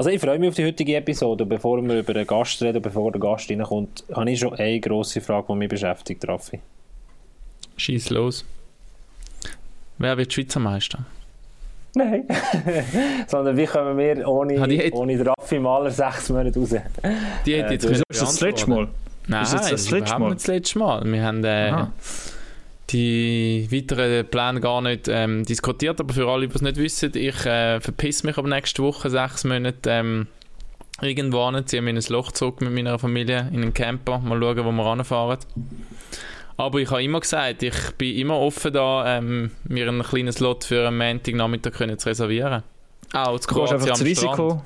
Also ich freue mich auf die heutige Episode. Bevor wir über den Gast reden, bevor der Gast reinkommt, habe ich schon eine grosse Frage, die mich beschäftigt, Raffi. Schieß los. Wer wird Schweizer Meister? Nein. Sondern wie kommen wir ohne, Ah, ohne Raffi Maler sechs Monate raus? Die hätte Äh, jetzt Ist das das letzte Mal? Nein, Ist das das letzte Mal? nicht das letzte Mal. Wir haben äh. Die weiteren Pläne gar nicht ähm, diskutiert, aber für alle, die es nicht wissen, ich äh, verpiss mich ab nächste Woche sechs Monate ähm, irgendwo hin, ziehe mich in ein Loch zurück mit meiner Familie in einen Camper, mal schauen, wo wir ranfahren. Aber ich habe immer gesagt, ich bin immer offen da, ähm, mir einen kleinen Slot für einen Montagnachmittag können zu reservieren. Auch zu Du gehst einfach das am Strand. Risiko.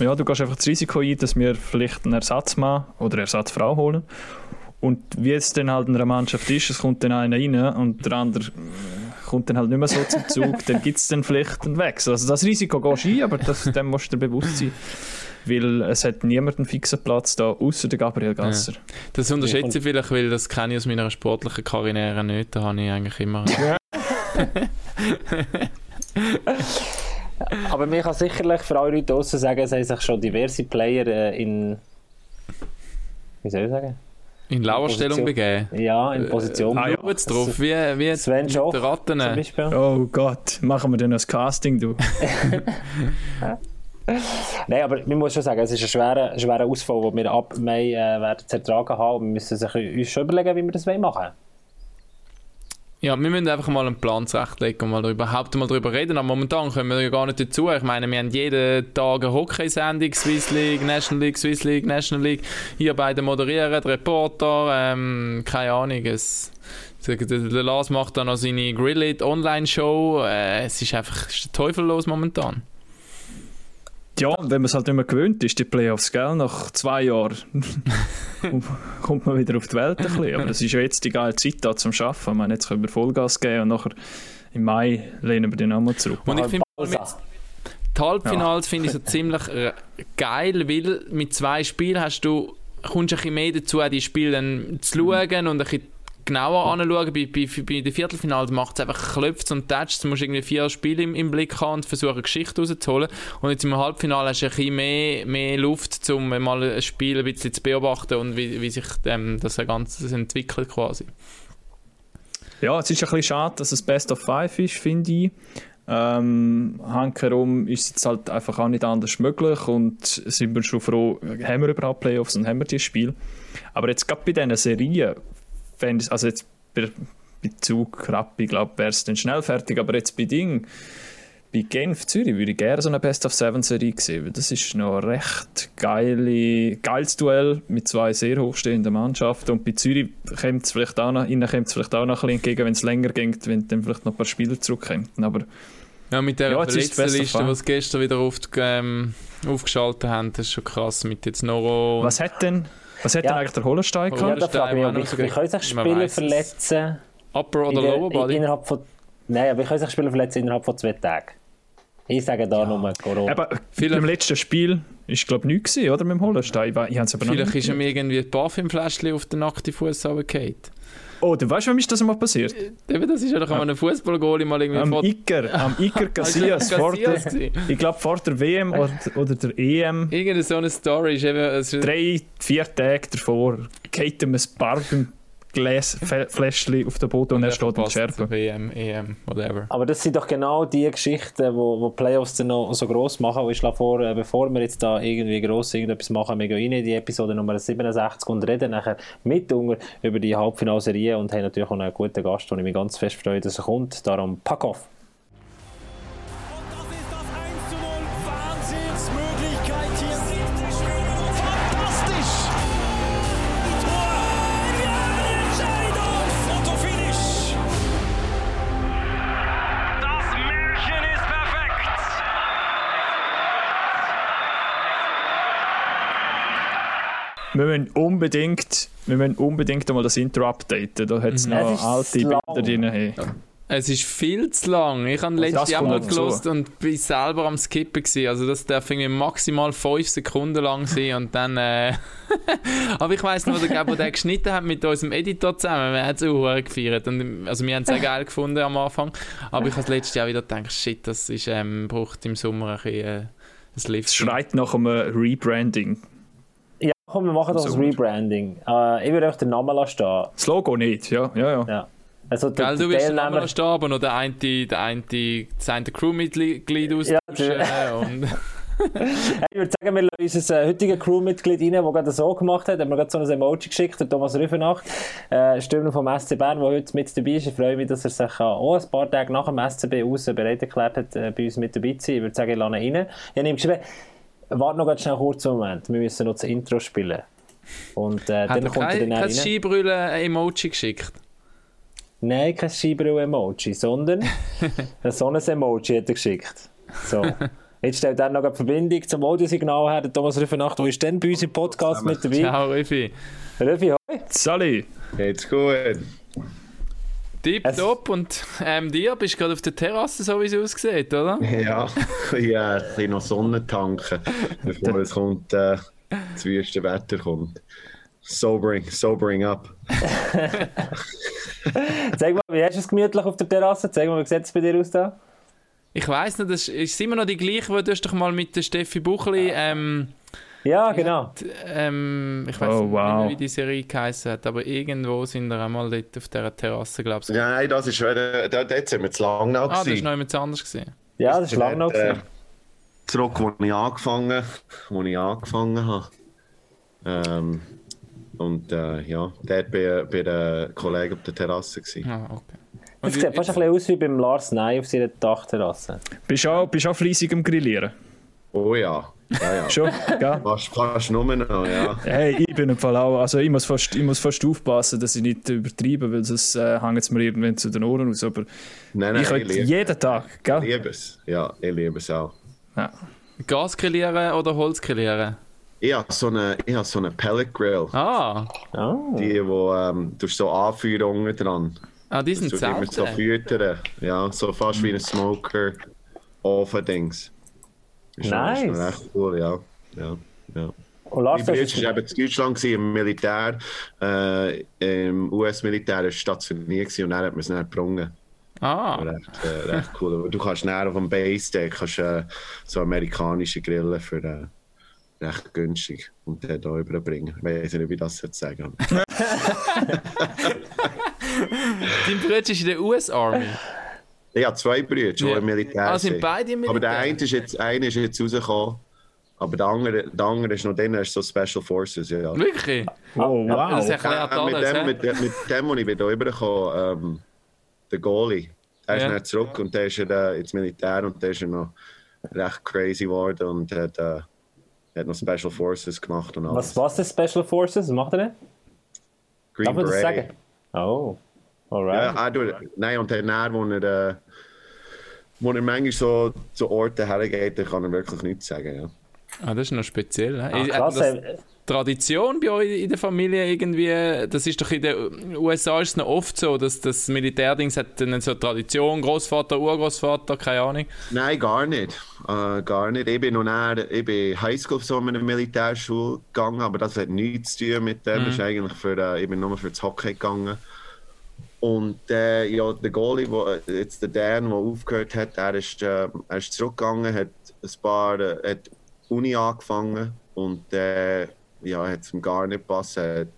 Ja, du gehst einfach das Risiko ein, dass wir vielleicht einen Ersatzmann oder Ersatzfrau holen. Und wie es dann halt in einer Mannschaft ist, es kommt dann einer rein und der andere kommt dann halt nicht mehr so zum Zug, dann gibt es dann vielleicht einen Wechsel. Also das Risiko gehst du ein, aber das, dem musst du dir bewusst sein. Weil es hat niemand einen fixen Platz da, außer der Gabriel Gasser. Das unterschätze ich vielleicht, weil das kenne ich aus meiner sportlichen Karriere nicht. Da habe ich eigentlich immer... Aber man kann sicherlich für alle Leute draussen sagen, es haben sich schon diverse Player äh, in. Wie soll ich sagen? In Lauerstellung begeben. Ja, in Position. ah ja. Es drauf, wie, wie Sven der Ratten. Oh Gott, machen wir dann das Casting, du. Nein, aber man muss schon sagen, es ist ein schwerer, schwerer Ausfall, den wir ab Mai äh, werden zu ertragen haben. Und wir müssen sich uns schon überlegen, wie wir das machen wollen. Ja, wir müssen einfach mal einen Plan zurechtlegen und mal überhaupt mal darüber reden. Aber momentan kommen wir ja gar nicht dazu. Ich meine, wir haben jeden Tag eine Hockey-Sendung, Swiss League, National League, Swiss League, National League. Hier beide moderieren, die Reporter, ähm, keine Ahnung. Es, der, Lars macht dann noch seine Grillit Online-Show. Äh, es ist einfach es ist der momentan. Ja, wenn man es halt nicht mehr gewöhnt ist, die Playoffs, gell? Nach zwei Jahren kommt man wieder auf die Welt ein bisschen. Aber es ist ja jetzt die geile Zeit da zum Arbeiten. Ich meine, jetzt können wir Vollgas geben und nachher im Mai lehnen wir den nochmal zurück. Und ich finde, die Halbfinals finde ich so ziemlich äh, geil, weil mit zwei Spielen hast du, kommst du ein bisschen mehr dazu, die Spiele dann zu schauen und ein bisschen genauer anzuschauen. Bei, bei, bei den Viertelfinals macht es einfach Klöpfs und Touches. Du musst irgendwie vier Spiele im, im Blick haben und versuchen, Geschichte rauszuholen. Und jetzt im Halbfinale hast du ein bisschen mehr, mehr Luft, um mal ein Spiel ein bisschen zu beobachten und wie, wie sich ähm, das Ganze entwickelt quasi. Ja, es ist ein bisschen schade, dass es Best of Five ist, finde ich. Ähm, hankerum ist jetzt halt einfach auch nicht anders möglich und sind wir schon froh, haben wir überhaupt Playoffs und haben wir dieses Spiel. Aber jetzt gerade bei diesen Serien, fände ich- also jetzt bei, bei Zug, Rappi, glaube wäre es dann schnell fertig, aber jetzt bei Ding, bei Genf, Zürich würde ich gerne so eine Best of Seven Serie sehen, weil das ist noch ein recht geile, geiles Duell mit zwei sehr hochstehenden Mannschaften und bei Zürich kommt es vielleicht auch noch, ihnen kommt es vielleicht auch noch ein bisschen entgegen, wenn es länger geht, wenn dann vielleicht noch ein paar Spieler zurückkommen, aber Ja, mit der Ja, Verletztenliste, die sie gestern wieder auf, ähm, aufgeschaltet haben, das ist schon krass. Mit jetzt Noro was hat denn, was hat Ja. denn eigentlich der Hollenstein Oh, Ja, gehabt? da frage ich mich, wie, können sich Spieler verletzen Upper in oder der, Lower Body? innerhalb von... Nein, aber wie können sich Spieler verletzen innerhalb von zwei Tagen? Ich sage da nur Corona. Vielleicht- beim letzten Spiel ist glaube ich nichts gewesen, oder, mit dem Hollenstein? Ich, we- ich habe es aber noch Vielleicht nicht ist ihm irgendwie ein Parfümfläschchen auf den nackten Fuß runtergefallen. Oh, du weißt, wem ist das mal passiert? Eben, das ist ja doch an einem Fußballgoal mal irgendwie Am vor- Iker, am Iker Casillas, vor der, ich glaube vor der WM oder, oder der EM, Irgendeine so eine Story ist eben... Drei, vier Tage davor, geht ihm ein Barbengläsfläschchen auf den Boden und, er steht in Scherben. WM, EM, whatever. Aber das sind doch genau die Geschichten, wo, wo Playoffs dann noch so gross machen. Und ich schlage vor, äh, bevor wir jetzt da irgendwie gross irgendetwas machen, wir gehen rein in die Episode Nummer 67 und reden nachher mit Unger über die Halbfinalserie und haben natürlich auch noch einen guten Gast, und ich mich ganz fest freue, dass er kommt. Darum pack auf! Wir müssen unbedingt, wir müssen unbedingt einmal das Intro updaten. Da hat es Es noch ist alte lang. Bilder drin. Hey. Es ist viel zu lang. Ich habe das letztes Jahr mal gelost und bin selber am Skippen gewesen. Also das darf irgendwie maximal 5 Sekunden lang sein und dann... Äh Aber ich weiss noch, der Gabo, der geschnitten hat mit unserem Editor zusammen, wir haben es auch gefeiert. Und, also wir haben es sehr geil gefunden am Anfang. Aber ich habe das letztes Jahr wieder gedacht, shit, das ist, ähm, braucht im Sommer ein bisschen, äh. Es schreit nach einem Rebranding. Komm, wir machen doch das. Rebranding. Äh, ich würde euch den Namen lassen stehen. Das Logo nicht, ja, ja, ja. Ja. Also der, Gell, du willst den Namen stehen, aber noch der eine, der eine, das eine Crewmitglied Ja, austauschen. und Ich würde sagen, wir lassen unser äh, heutiges Crewmitglied rein, der gerade so gemacht hat. Er hat mir gerade so ein Emoji geschickt, der Thomas Rüfenacht, äh, Stürmer vom SC Bern, der heute mit dabei ist. Ich freue mich, dass er sich äh, auch ein paar Tage nach dem SCB aus bereit erklärt hat, äh, bei uns mit dabei zu sein. Ich würde sagen, ich lasse ihn rein. Ich habe ihm geschrieben, warte noch ganz schnell kurz einen Moment, wir müssen noch das Intro spielen. Und äh, hat dann er kommt er kein, dann kein rein. Skibrüllen-Emoji geschickt? Nein, kein Scheibenbrille-Emoji, sondern ein so ein Emoji hat er geschickt. So. Jetzt stellt er noch eine Verbindung zum Audiosignal her, der Thomas Rüfenacht, der ist dann bei uns im Podcast mit dabei. Ciao, Riffi. Rüffi, hoi. Sally, Geht's gut? Tipptopp. Und ähm, dir bist du gerade auf der Terrasse, so wie es aussieht, oder? Ja, ja, ein bisschen noch Sonne tanken, bevor es kommt, äh, das wüste Wetter kommt. Sobering, sobering up. Zeig mal, wie hast du es gemütlich auf der Terrasse? Zeig mal, wie sieht es bei dir aus da? Ich weiss nicht, das ist immer noch die gleiche, wo du hast doch mal mit der Steffi Buchli, ähm, Ja, genau. d- ähm, ich weiß Oh, nicht wow. mehr, wie die Serie geheißen hat, aber irgendwo sind wir einmal dort auf dieser Terrasse, glaube ich. Nein, das ist, äh, da, dort sind wir zu lang noch Ah, das war gewesen. noch jemand anders gesehen. Ja, das ist lange noch. Äh, gewesen. zurück, wo ich angefangen, wo ich angefangen habe. Ähm, und äh, ja, dort bei, bei den Kollegen auf der Terrasse. Gewesen. Ah, okay. Und sieht fast ein bisschen aus wie beim Lars Ney auf seiner Dachterrasse. bist du auch, bist du auch fleissig am Grillieren? Oh ja, ja, ja. Schon, gell? Fast, fast nur noch, ja. Hey, ich bin im Fall auch, also ich muss fast, ich muss fast aufpassen, dass ich nicht übertreibe, weil sonst äh, hängt es mir irgendwann zu den Ohren aus, aber Nein, nein, ich ich, könnte jeden Tag, ich gell? liebe es. Ja, ich liebe es auch. Ja. Gas grillieren oder Holz grillieren? Ich habe so eine, ich habe so eine Pellet Grill. Ah, Oh. Die, wo ähm, du hast so Anführungen dran. ah die sind immer so füttern. Ja, so fast wie ein Smoker Ofen-Dings. Ist Nice. echt cool, ja. ja, ja. Und Lars, Mein Bruder war eben in Deutschland gewesen, im Militär, äh, im US-Militär stationiert gewesen, und dann hat man es dann gebrungen. Ah, Recht, äh, recht cool. Aber Du kannst näher auf dem Base Day kannst, äh, so amerikanische Grillen für äh, recht günstig und den hier überbringen. Ich weiß nicht, wie ich das jetzt sagen dein Bruder ist in der US-Army. Ich habe zwei Brüder, die Ja. im Militär Ah, sind beide im Aber der Militär? eine ist jetzt, einer ist jetzt rausgekommen. Aber der andere, der andere ist noch drin, ist so Special Forces. Ja. Wirklich? Oh, Das wow. erklärt Äh, mit, alles, dem, mit, dem- mit dem, wo ich wieder rübergekommen ähm, der Goalie, der ist Ja. dann zurück und der ist ja dann ins Militär und der ist ja noch recht crazy geworden und hat, äh, hat noch Special Forces gemacht und alles. Was, was ist Special Forces? Was macht er denn? Green Darf man das Beret. sagen? Oh, alright. Ja, nein, und dann, wo er, äh, wo er manchmal so zu Orten hergeht, dann kann er wirklich nichts sagen. Ja. Ah, das ist noch speziell. Ach, Hat krass, das Tradition bei euch in der Familie irgendwie? Das ist doch in den USA ist es noch oft so, dass das Militärdings hat dann so Tradition, Großvater, Urgroßvater, keine Ahnung. Nein, gar nicht. Äh, gar nicht. Ich bin noch näher, ich bin Highschool so in einer Militärschule gegangen, aber das hat nichts zu tun mit dem. Das ist eigentlich für, äh, ich bin nur für das Hockey gegangen. Und äh, ja, der Goalie, wo, äh, jetzt der Dan, der aufgehört hat, er ist, äh, er ist zurückgegangen, hat ein paar, äh, hat Uni angefangen und äh, ja, hat es ihm gar nicht gepasst. Er hat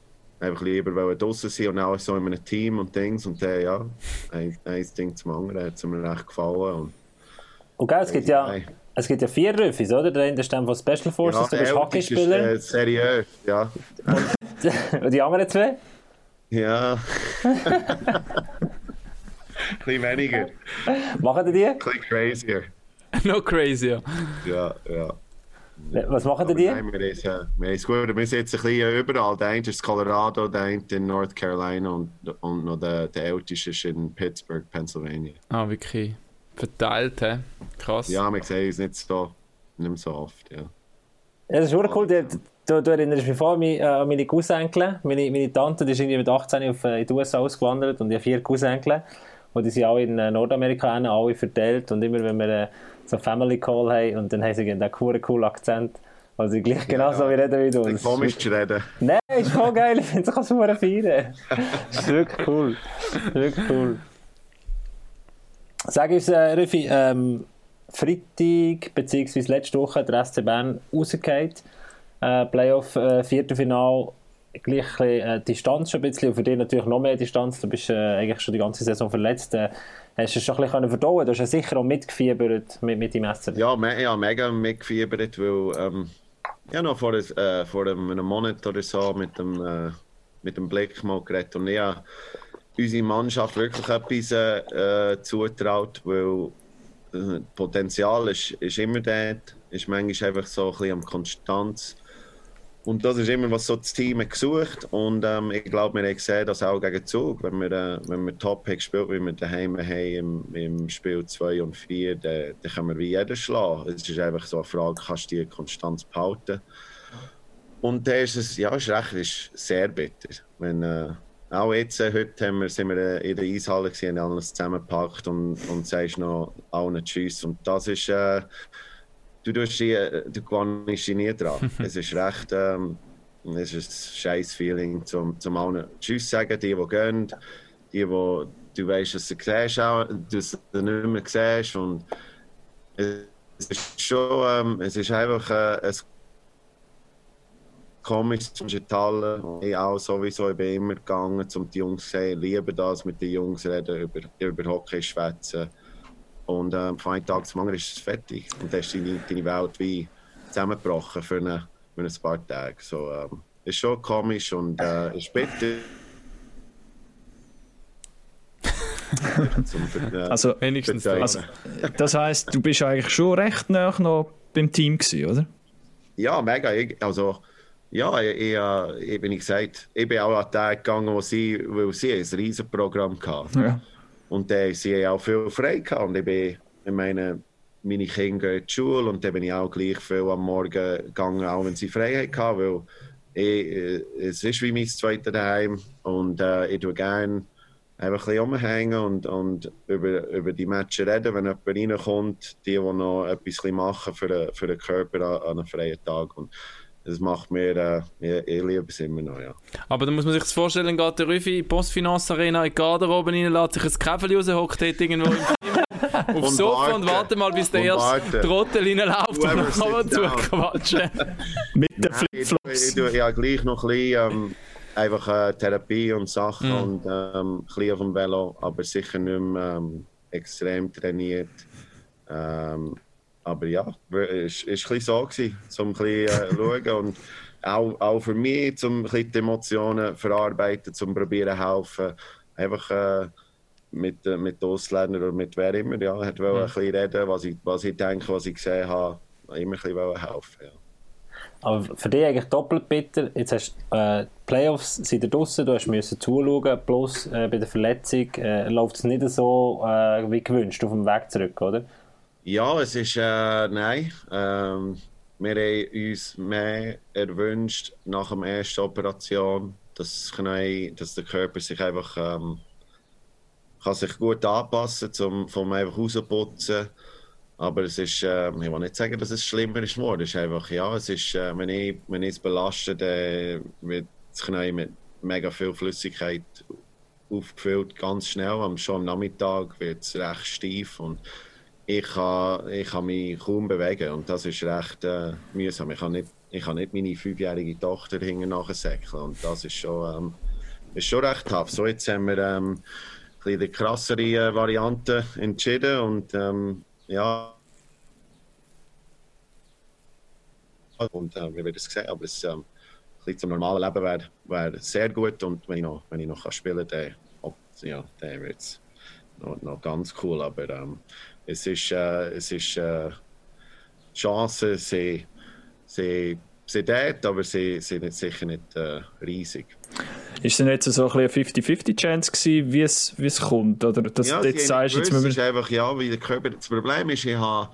einfach lieber draussen sein und auch so in einem Team und Dings. Und äh, ja, ein, ein Ding zum anderen hat es mir recht gefallen. Und, Und gell, es gibt ja, Nein. es gibt ja vier Rüffis, oder? Der eine ist dann von Special Forces, du bist der Älteste Hockeyspieler. Ist, äh, seriös, ja. Und die anderen zwei? Ja. Ein bisschen weniger, Machen die? bisschen crazier. noch crazier. Ja, ja. Was machen die? Nein, wir, ist, äh, wir, ist gut, wir sind jetzt ein bisschen überall. Der eine ist Colorado, der eine in North Carolina und, und noch der, der älteste ist in Pittsburgh, Pennsylvania. Ah, wirklich. Verteilt, hä? Krass. Ja, wir sehen uns nicht so, nicht so oft, ja. Ja, das ist wirklich cool. Du, du, du erinnerst mich vor mich, äh, an meine Cousinenkel. Meine, meine Tante die ist irgendwie mit 18 auf, äh, in die USA ausgewandert und ich habe vier Cousinenkel. Und die sind alle in äh, Nordamerika, alle verteilt. Und immer wenn wir äh, so Family Call haben und dann haben sie einen coolen, coolen Akzent. Also sie gleich genauso wie reden wie du. Das komisch zu reden. Nein, ist voll geil. Ich finde es auch so feiern. Das ist wirklich cool. Ist wirklich cool. Sag uns, äh, Rüffi, ähm, Freitag, beziehungsweise letzte Woche, der SC Bern rausgeht. Äh, Playoff, äh, Viertelfinal, gleich äh, Distanz schon ein bisschen, und für dich natürlich noch mehr Distanz. Du bist äh, eigentlich schon die ganze Saison verletzt. Äh, hast du es schon ein bisschen verdauen Du hast ja sicher auch mitgefiebert mit, mit dem SC. Ja, me ja, mega mitgefiebert, weil ähm, ja, noch vor, äh, vor einem Monat oder so mit dem, äh, mit dem Blick mal geredet und ja, unsere Mannschaft wirklich etwas äh, zutraut, weil äh, Potenzial ist, ist immer dort, ist manchmal einfach so ein bisschen am Konstanz und das ist immer, was so das Team gesucht und ähm, ich glaube, wir haben gesehen, dass auch gegen Zug, wenn wir, äh, wenn wir top haben gespielt, wie wir daheim haben im, im Spiel 2 und 4, dann, dann können wir wie jeder schlagen. Es ist einfach so eine Frage, kannst du die Konstanz behalten? Und da ist es, ja, ist recht, ist sehr bitter. Wenn, äh, auch jetzt, äh, heute haben wir, sind wir äh, in der Eishalle gesehen, alles zusammengepackt und, und sagst noch allen Tschüss. Und das ist... Äh, du, tust die, du gewannst dich nie dran. es ist recht, ähm, es ist ein scheiß Feeling, zum, zum allen Tschüss sagen, die, die gehen, die, die du weißt, dass du siehst, auch, dass du nicht mehr siehst und es ist schon, ähm, es ist einfach äh, ein komisch zwischen Halle. Ich auch sowieso, ich bin immer gegangen, um die Jungs zu sehen, liebe das, mit den Jungs reden, über, über Hockey schwätzen. Und äh, von einem Tag zum anderen ist es fertig. Und dann ist deine, deine Welt wie zusammengebrochen für, eine, für ein paar Tage. So, ähm, ist schon komisch und äh, ist bitter. also, wenigstens also, das heisst, du bist eigentlich schon recht nah noch beim Team gewesen, oder? Ja, mega. Ich, also, ja, ich, ich, ich, bin ich gesagt, ich bin auch an den Tag gegangen, wo sie, weil sie ein riesiges Programm hatten. Ja. Und dann sie auch viel frei gehabt. Und ich bin, ich meine, meine Kinder gehen die Schule und dann bin ich auch gleich viel am Morgen gegangen, auch wenn sie frei hatten, weil ich, äh, es ist wie mein zweites Daheim und äh, ich tue gerne einfach ein bisschen rumhängen und, und über, über die Matches reden, wenn jemand reinkommt, die, die noch etwas machen für den, für den Körper an, an einem freien Tag. Und das macht mir, äh, ich, ich liebe es immer noch, ja. Aber da muss man sich das vorstellen, geht der Rüffi in die Postfinance Arena in die Garderobe rein, lässt sich ein Käferli raushockt, dort irgendwo im aufs Sofa und warte mal, bis der erste Trottel reinläuft und dann kann man zuquatschen. Mit den Flipflops. Ich, ich, ja gleich noch ein bisschen ähm, einfach äh, Therapie und Sachen mm. und ähm, ein bisschen auf dem Velo, aber sicher nicht mehr ähm, extrem trainiert. Ähm, aber ja, es war ein so, gewesen, um ein bisschen äh, schauen und auch, auch für mich, um ein bisschen die Emotionen verarbeiten, um probieren helfen, einfach äh, mit, äh, mit Ausländern oder mit wer immer, ja, hat mhm. ein bisschen reden, was ich, was ich denke, was ich gesehen habe, immer ein bisschen helfen, ja. Aber für dich eigentlich doppelt bitter. Jetzt hast du äh, Playoffs sind da draußen, du hast müssen zuschauen, plus äh, bei der Verletzung äh, läuft es nicht so äh, wie gewünscht auf dem Weg zurück, oder? Ja, es ist, äh, nein. Ähm, wir haben uns mehr erwünscht nach der ersten Operation, dass, dass der Körper sich einfach ähm, kann sich gut anpassen kann, um einfach rausputzen. Aber es ist, äh, ich will nicht sagen, dass es schlimmer ist geworden. Es ist einfach, ja, es ist, äh, wenn, ich, wenn ich es belaste, dann wird das Knie mit mega viel Flüssigkeit aufgefüllt, ganz schnell. Schon am Nachmittag wird es recht steif und ich kann, ich kann mich kaum bewegen und das ist recht äh, mühsam. Ich kann, nicht, ich kann nicht meine fünfjährige Tochter hinten nachsäckeln und das ist schon, ähm, ist schon recht tough. So, jetzt haben wir ähm, ein die krassere äh, Variante entschieden und ähm, ja. Und äh, wir werden es sehen, aber es ähm, ein zum normalen Leben wäre wär sehr gut und wenn ich noch, wenn ich noch kann spielen kann, dann, ja, dann wird es noch, noch ganz cool. Aber ähm, es ist, äh, es ist äh, Chancen sind, sind, sind dort, aber sie sind sicher nicht äh, riesig. Ist denn jetzt so ein eine 50-50-Chance gewesen, wie es, wie es kommt? Oder das, ja, jetzt sagst, jetzt ist einfach, ja, wie der Körper, das Problem ist, ich habe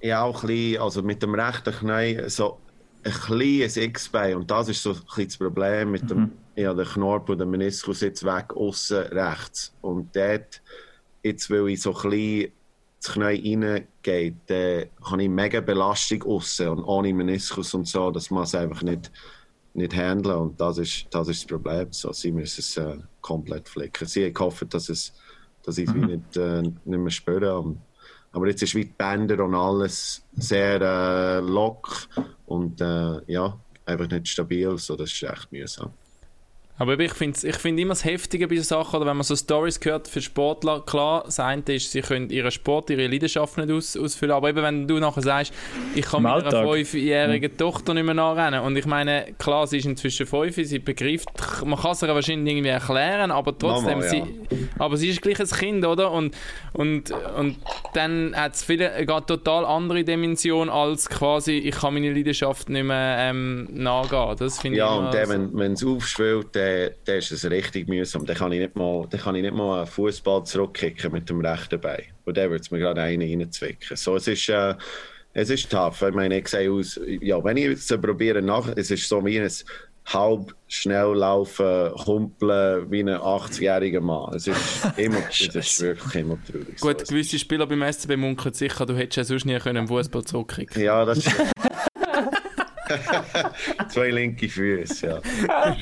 ich auch ein bisschen, also mit dem rechten Knie so ein kleines X-Bein und das ist so ein bisschen das Problem mit dem, mhm. ja, der Knorpel und der Meniskus jetzt weg, außen rechts und dort, jetzt will ich so ein bisschen das Knie reingeht, dann habe ich mega Belastung außen und ohne Meniskus und so, dass man es einfach nicht, nicht handeln und das ist, das ist das Problem. So, sie müssen es äh, komplett flicken. Sie haben gehofft, dass, es, dass ich es mhm. nicht, äh, nicht mehr spüre. Und aber jetzt ist wie die Bänder und alles sehr äh, lock und äh, ja, einfach nicht stabil, so das ist echt mühsam. Aber ich finde ich find immer das Heftige bei so Sachen, oder wenn man so Stories hört für Sportler, klar, das eine ist, sie können ihren Sport, ihre Leidenschaft nicht aus, ausfüllen, aber eben wenn du nachher sagst, ich kann meiner fünfjährigen Tochter nicht mehr nachrennen und ich meine, klar, sie ist inzwischen fünf, sie begreift, man kann es ihr wahrscheinlich irgendwie erklären, aber trotzdem, Mama, ja. sie, aber sie ist gleich ein Kind, oder? Und, und, und dann hat es viele eine total andere Dimension als quasi, ich kann meine Leidenschaft nicht mehr ähm, nachgehen. Das finde Ja, ich und so- wenn wenn es aufschwillt, dann, dann ist es richtig mühsam. Dann kann ich nicht mal, dann kann ich nicht mal einen Fußball zurückkicken mit dem rechten Bein. Und dann wird es mir gerade einen reinzwicken. So, es ist, äh, es ist tough. Ich meine, ich sehe aus, ja, wenn ich jetzt so probiere nach, es ist so wie ein halb schnell laufen, humpeln wie ein 80-jähriger Mann. Es ist immer, es ist wirklich immer traurig. Gut, so, gewisse Spieler beim SCB munkeln sicher, du hättest ja sonst nie können im Fußball zurückkicken Ja, das ist. Zwei linke Füße, ja.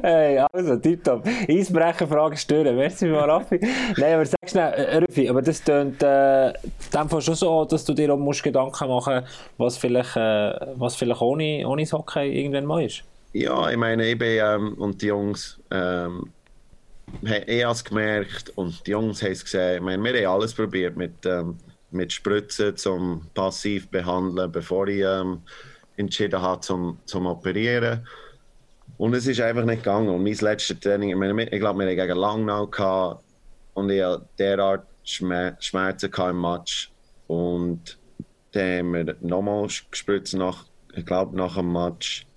Hey, also, tipptopp. Eisbrecher, Fragen stören. Merci mal, Raffi. Nein, aber sag schnell, äh, Raffi, aber das tönt äh, in dem Fall schon so, dass du dir auch musst Gedanken machen was vielleicht, äh, was vielleicht ohne, ohne das Hockey irgendwann mal ist. Ja, ich meine, ich bin ähm, und die Jungs, ähm, ich habe es gemerkt und die Jungs haben es gesehen. Ich meine, wir haben alles probiert mit, ähm, mit Spritzen zum passiv behandeln, bevor ich ähm, entschieden habe zum, zum Operieren. Und es ist einfach nicht gegangen. Und mein letztes Training, ich, glaube, wir hatten gegen Langnau gehabt und ich hatte derart Schmer Schmerzen im Match. Und dann haben wir nochmal gespritzt, nach, ich glaube, nach dem Match.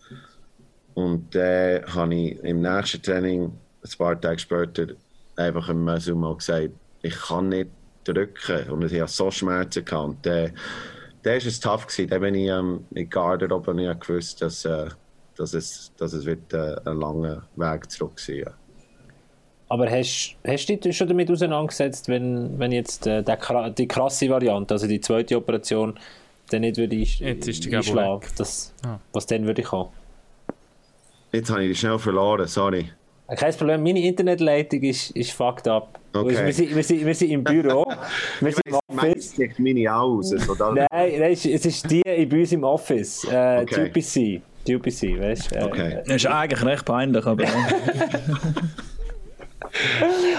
Und dann habe ich im nächsten Training, ein paar Tage später, einfach im mal gesagt, ich kann nicht drücken. Und ich hatte so Schmerzen. Gehabt. Und dann, dann war es tough. Dann bin ich ähm, in Garderobe und ich gewusst, dass, äh, dass, es, dass es wird, äh, ein langer Weg zurück sein ja. Aber hast, hast du dich schon damit auseinandergesetzt, wenn, wenn jetzt äh, der, die krasse Variante, also die zweite Operation, dann nicht würde ich Jetzt ist die einschlagen, weg. das, Ah. was dann würde kommen? Jetzt habe ich dich schnell verloren, sorry. Äh, Kein Problem, meine Internetleitung ist, ist fucked up. Okay. Wir, sind, wir, sind, wir sind im Büro, wir sind im Office. Meistens meine aus. Oder? Nein, nein, es ist- es ist die bei uns im Office, äh, Okay. die UPC. Die UPC, weißt du? Okay. Das ist eigentlich recht peinlich, aber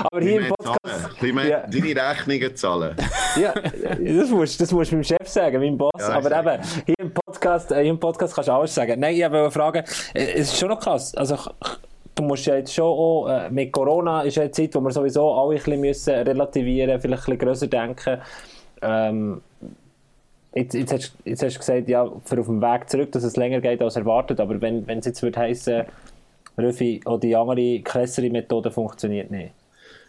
Aber hier im Podcast. zahlen. Mehr Ja. Deine Rechnungen zahlen. Ja, das musst, das musst du meinem Chef sagen, meinem Boss. Ja, aber eben, hier im Podcast, äh, hier im Podcast kannst du alles sagen. Nein, ich wollte fragen, es ist schon noch krass. Also, du musst ja jetzt schon auch, mit Corona ist ja eine Zeit, wo wir sowieso alle ein bisschen müssen relativieren, vielleicht ein bisschen grösser denken. Ähm, jetzt, jetzt, hast, jetzt hast du gesagt, ja, für auf dem Weg zurück, dass es länger geht als erwartet. Aber wenn, es jetzt würde heissen, Röfi, auch die andere, krassere Methode funktioniert nicht.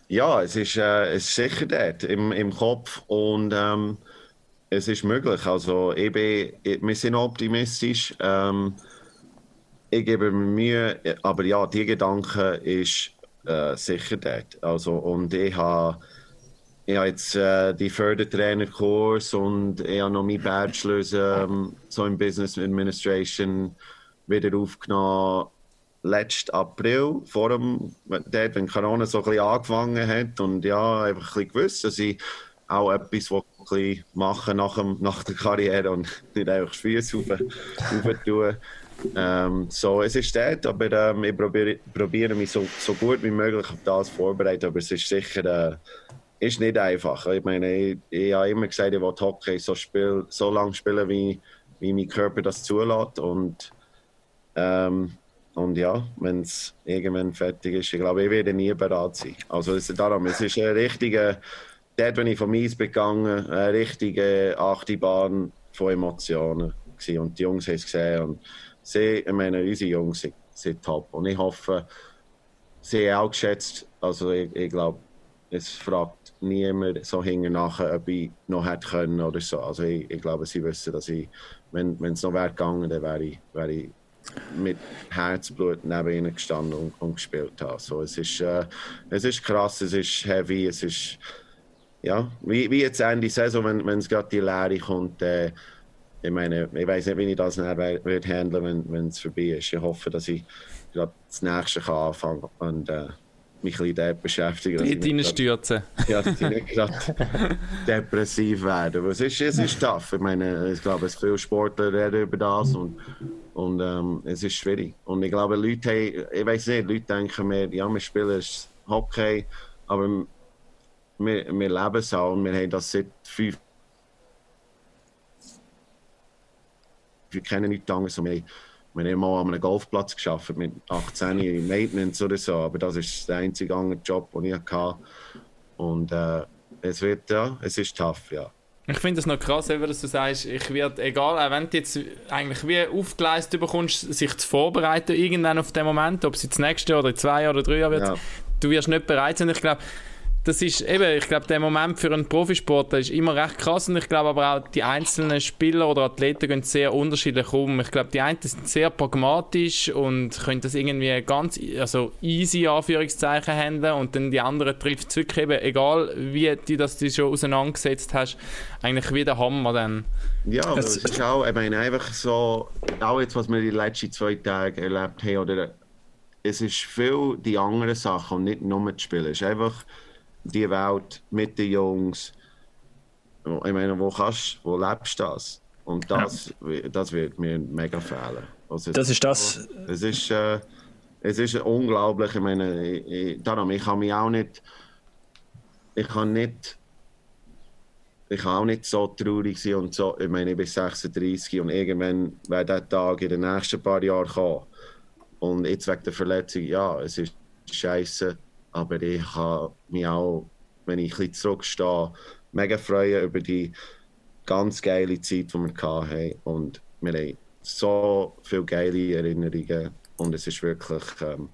Ja, es ist, äh, es ist sicher dort im, im Kopf und ähm, es ist möglich. Also ich bin, ich, wir sind optimistisch. Ähm, ich gebe mir Mühe, aber ja, die Gedanke ist äh, sicher dort. Also, und ich habe ich habe jetzt äh, die Fördertrainerkurs und ich habe noch meinen Bachelor ähm, so im Business Administration wieder aufgenommen letzten April, vor dem, dort, wenn Corona so ein bisschen angefangen hat und ja, einfach ein bisschen gewusst, dass ich auch etwas will, machen nach, dem, nach der Karriere und nicht einfach Füße rauf, rauf tun. Ähm, so, es ist dort, aber ähm, ich probiere, probiere mich so, so gut wie möglich auf das vorzubereiten, aber es ist sicher äh, ist nicht einfach. Ich meine, ich, ich habe immer gesagt, ich will Hockey so, spiel, so lange spielen, wie, wie mein Körper das zulässt und ähm, und ja, wenn es irgendwann fertig ist, ich glaube, ich werde nie bereit sein. Also es, darum, es ist eine richtige, dort bin ich vom Eis begangen, eine richtige Achterbahn von Emotionen gewesen. Und die Jungs haben es gesehen und sie, ich meine, unsere Jungs sind, sind top. Und ich hoffe, sie haben auch geschätzt, also ich, ich glaube, es fragt niemand so hinten nachher, ob ich noch hätte können oder so. Also ich, ich glaube, sie wissen, dass ich, wenn es noch wäre gegangen, dann wäre ich, wäre ich mit Herzblut neben ihnen gestanden und, und gespielt habe. Es, ist, äh, es ist krass, es ist heavy, es ist ja, wie, wie jetzt Ende Saison, wenn, es gerade die Lehre kommt, äh, ich meine, ich weiß nicht, wie ich das nachher wird handeln, wenn es vorbei ist. Ich hoffe, dass ich gerade das nächste kann anfangen und äh, mich ein bisschen Dort nicht reinstürzen. ja, dass ich nicht gerade depressiv werde. Aber es ist, es ist tough. Ich meine, ich glaube, es viele Sportler reden über das und, und ähm, es ist schwierig. Und ich glaube, Leute, haben, ich weiß nicht, Leute denken mir, ja, wir spielen Hockey, aber wir, wir leben es auch und wir haben das seit fünf wir kennen nichts anderes. Und Wir, wir haben mal an einem Golfplatz geschafft mit 18 in Maintenance oder so, aber das ist der einzige andere Job, den ich hatte. Und äh, es wird, ja, es ist tough, ja. Ich finde es noch krass, dass du sagst, ich werde, egal, auch wenn du jetzt eigentlich wie aufgeleistet bekommst, sich zu vorbereiten, irgendwann auf den Moment, ob es jetzt das nächste Jahr oder zwei oder drei Jahre wird, Ja. du wirst nicht bereit sein. Ich glaube, das ist eben, ich glaube, der Moment für einen Profisportler ist immer recht krass und ich glaube aber auch, die einzelnen Spieler oder Athleten gehen sehr unterschiedlich um. Ich glaube, die einen sind sehr pragmatisch und können das irgendwie ganz also easy, Anführungszeichen, handeln und dann die anderen trifft es wirklich eben, egal wie du das du schon auseinandergesetzt hast, eigentlich wie der Hammer dann. Ja, aber Es- ist auch, ich meine, einfach so, auch jetzt, was wir die letzten zwei Tage erlebt haben, oder es ist viel die anderen Sachen und nicht nur das Spielen. Es ist einfach die Welt mit den Jungs. Ich meine, wo kannst wo lebst du das? Und das, das wird mir mega fehlen. Also, Das ist das, es ist, äh, es ist unglaublich. Ich meine, ich, ich, darum, ich kann mich auch nicht. Ich kann nicht. Ich kann auch nicht so traurig sein und so. Ich meine, ich bin 36 und irgendwann wird der Tag in den nächsten paar Jahren kommen. Und jetzt wegen der Verletzung, ja, es ist scheiße, aber ich kann mich auch, wenn ich ein bisschen zurückstehe, mega freuen über die ganz geile Zeit, die wir hatten. Und wir haben so viele geile Erinnerungen. Und es ist wirklich, ähm,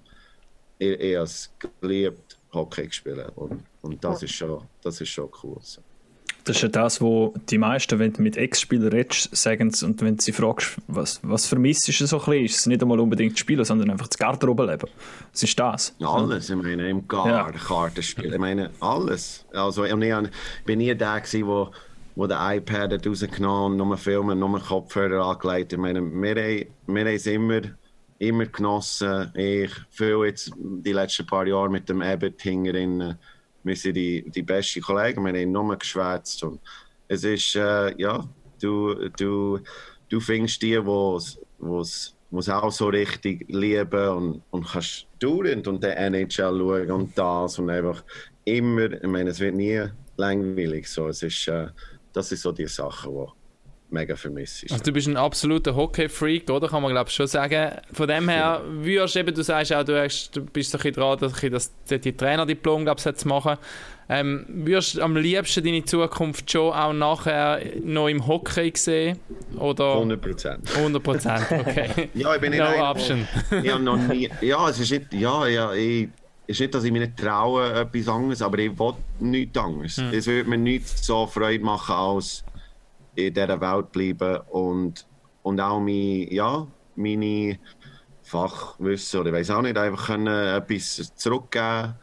ich, ich habe es geliebt, Hockey zu spielen. Und, und das, ist schon, das ist schon cool. So. Das ist ja das, wo die meisten, wenn du mit Ex-Spielern redest, sagen und wenn du sie fragst, was, was vermisst du so ein bisschen, ist es nicht einmal unbedingt das Spielen, sondern einfach das Garderobenleben. Es ist das. Alles, ich meine, im Gar, Ja. Kartenspiel, ich meine, alles. Also, ich bin nie der gewesen, wo, wo der iPad hat rausgenommen und nur filmen, nur Kopfhörer angelegt. Ich meine, wir, haben- wir haben es immer, immer genossen. Ich fühle jetzt die letzten paar Jahre mit dem Abbott hingerin. Wir sind die, die besten Kollegen, wir haben nur geschwätzt. Und es ist, äh, ja, du, du, du findest die, die es auch so richtig lieben und, und kannst dauernd und den NHL schauen und das und einfach immer, ich meine, es wird nie langweilig. So, es ist, äh, das sind so die Sachen, die mega vermisst Also du bist ein absoluter Hockey-Freak, oder? Kann man glaube ich schon sagen. Von dem her, würdest eben, du sagst auch, du, hast, du bist so ein bisschen dran, dass das, die Trainerdiplom glaub, ich, zu machen. Ähm, würdest du am liebsten deine Zukunft schon auch nachher noch im Hockey sehen? Oder 100 Prozent. 100 Prozent? Okay. Ja, ich bin nicht no einer, option. Ich habe noch nie, ja, es ist nicht, ja, ja, ich, ist nicht, dass ich mich nicht traue, etwas anderes, aber ich will nichts anderes. Es würde mir nicht so Freude machen, als in dieser Welt bleiben und, und auch mein, ja, meine Fachwissen oder ich weiß auch nicht, einfach können etwas zurückgeben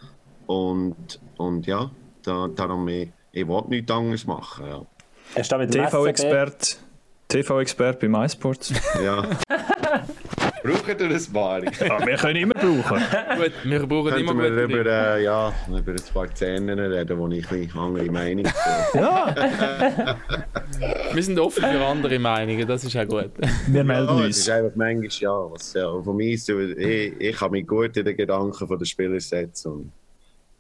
und, und ja, da, darum, ich, ich will nichts anderes machen. Ja. Hast du da mit dem SCB TV-Expert TV-Expert bei MySports. ja. Braucht ihr das Bari? ja, wir können immer brauchen. Gut, wir brauchen immer wir gute über, äh, ja, über ein paar Szenen reden, wo ich ein bisschen andere Meinung habe. Ja, Wir sind offen für andere Meinungen, das ist auch gut. wir melden Ja, es ist uns. einfach manchmal, ja, was, ja von mir ist, ich, ich kann mich gut in den Gedanken der Spieler setzen und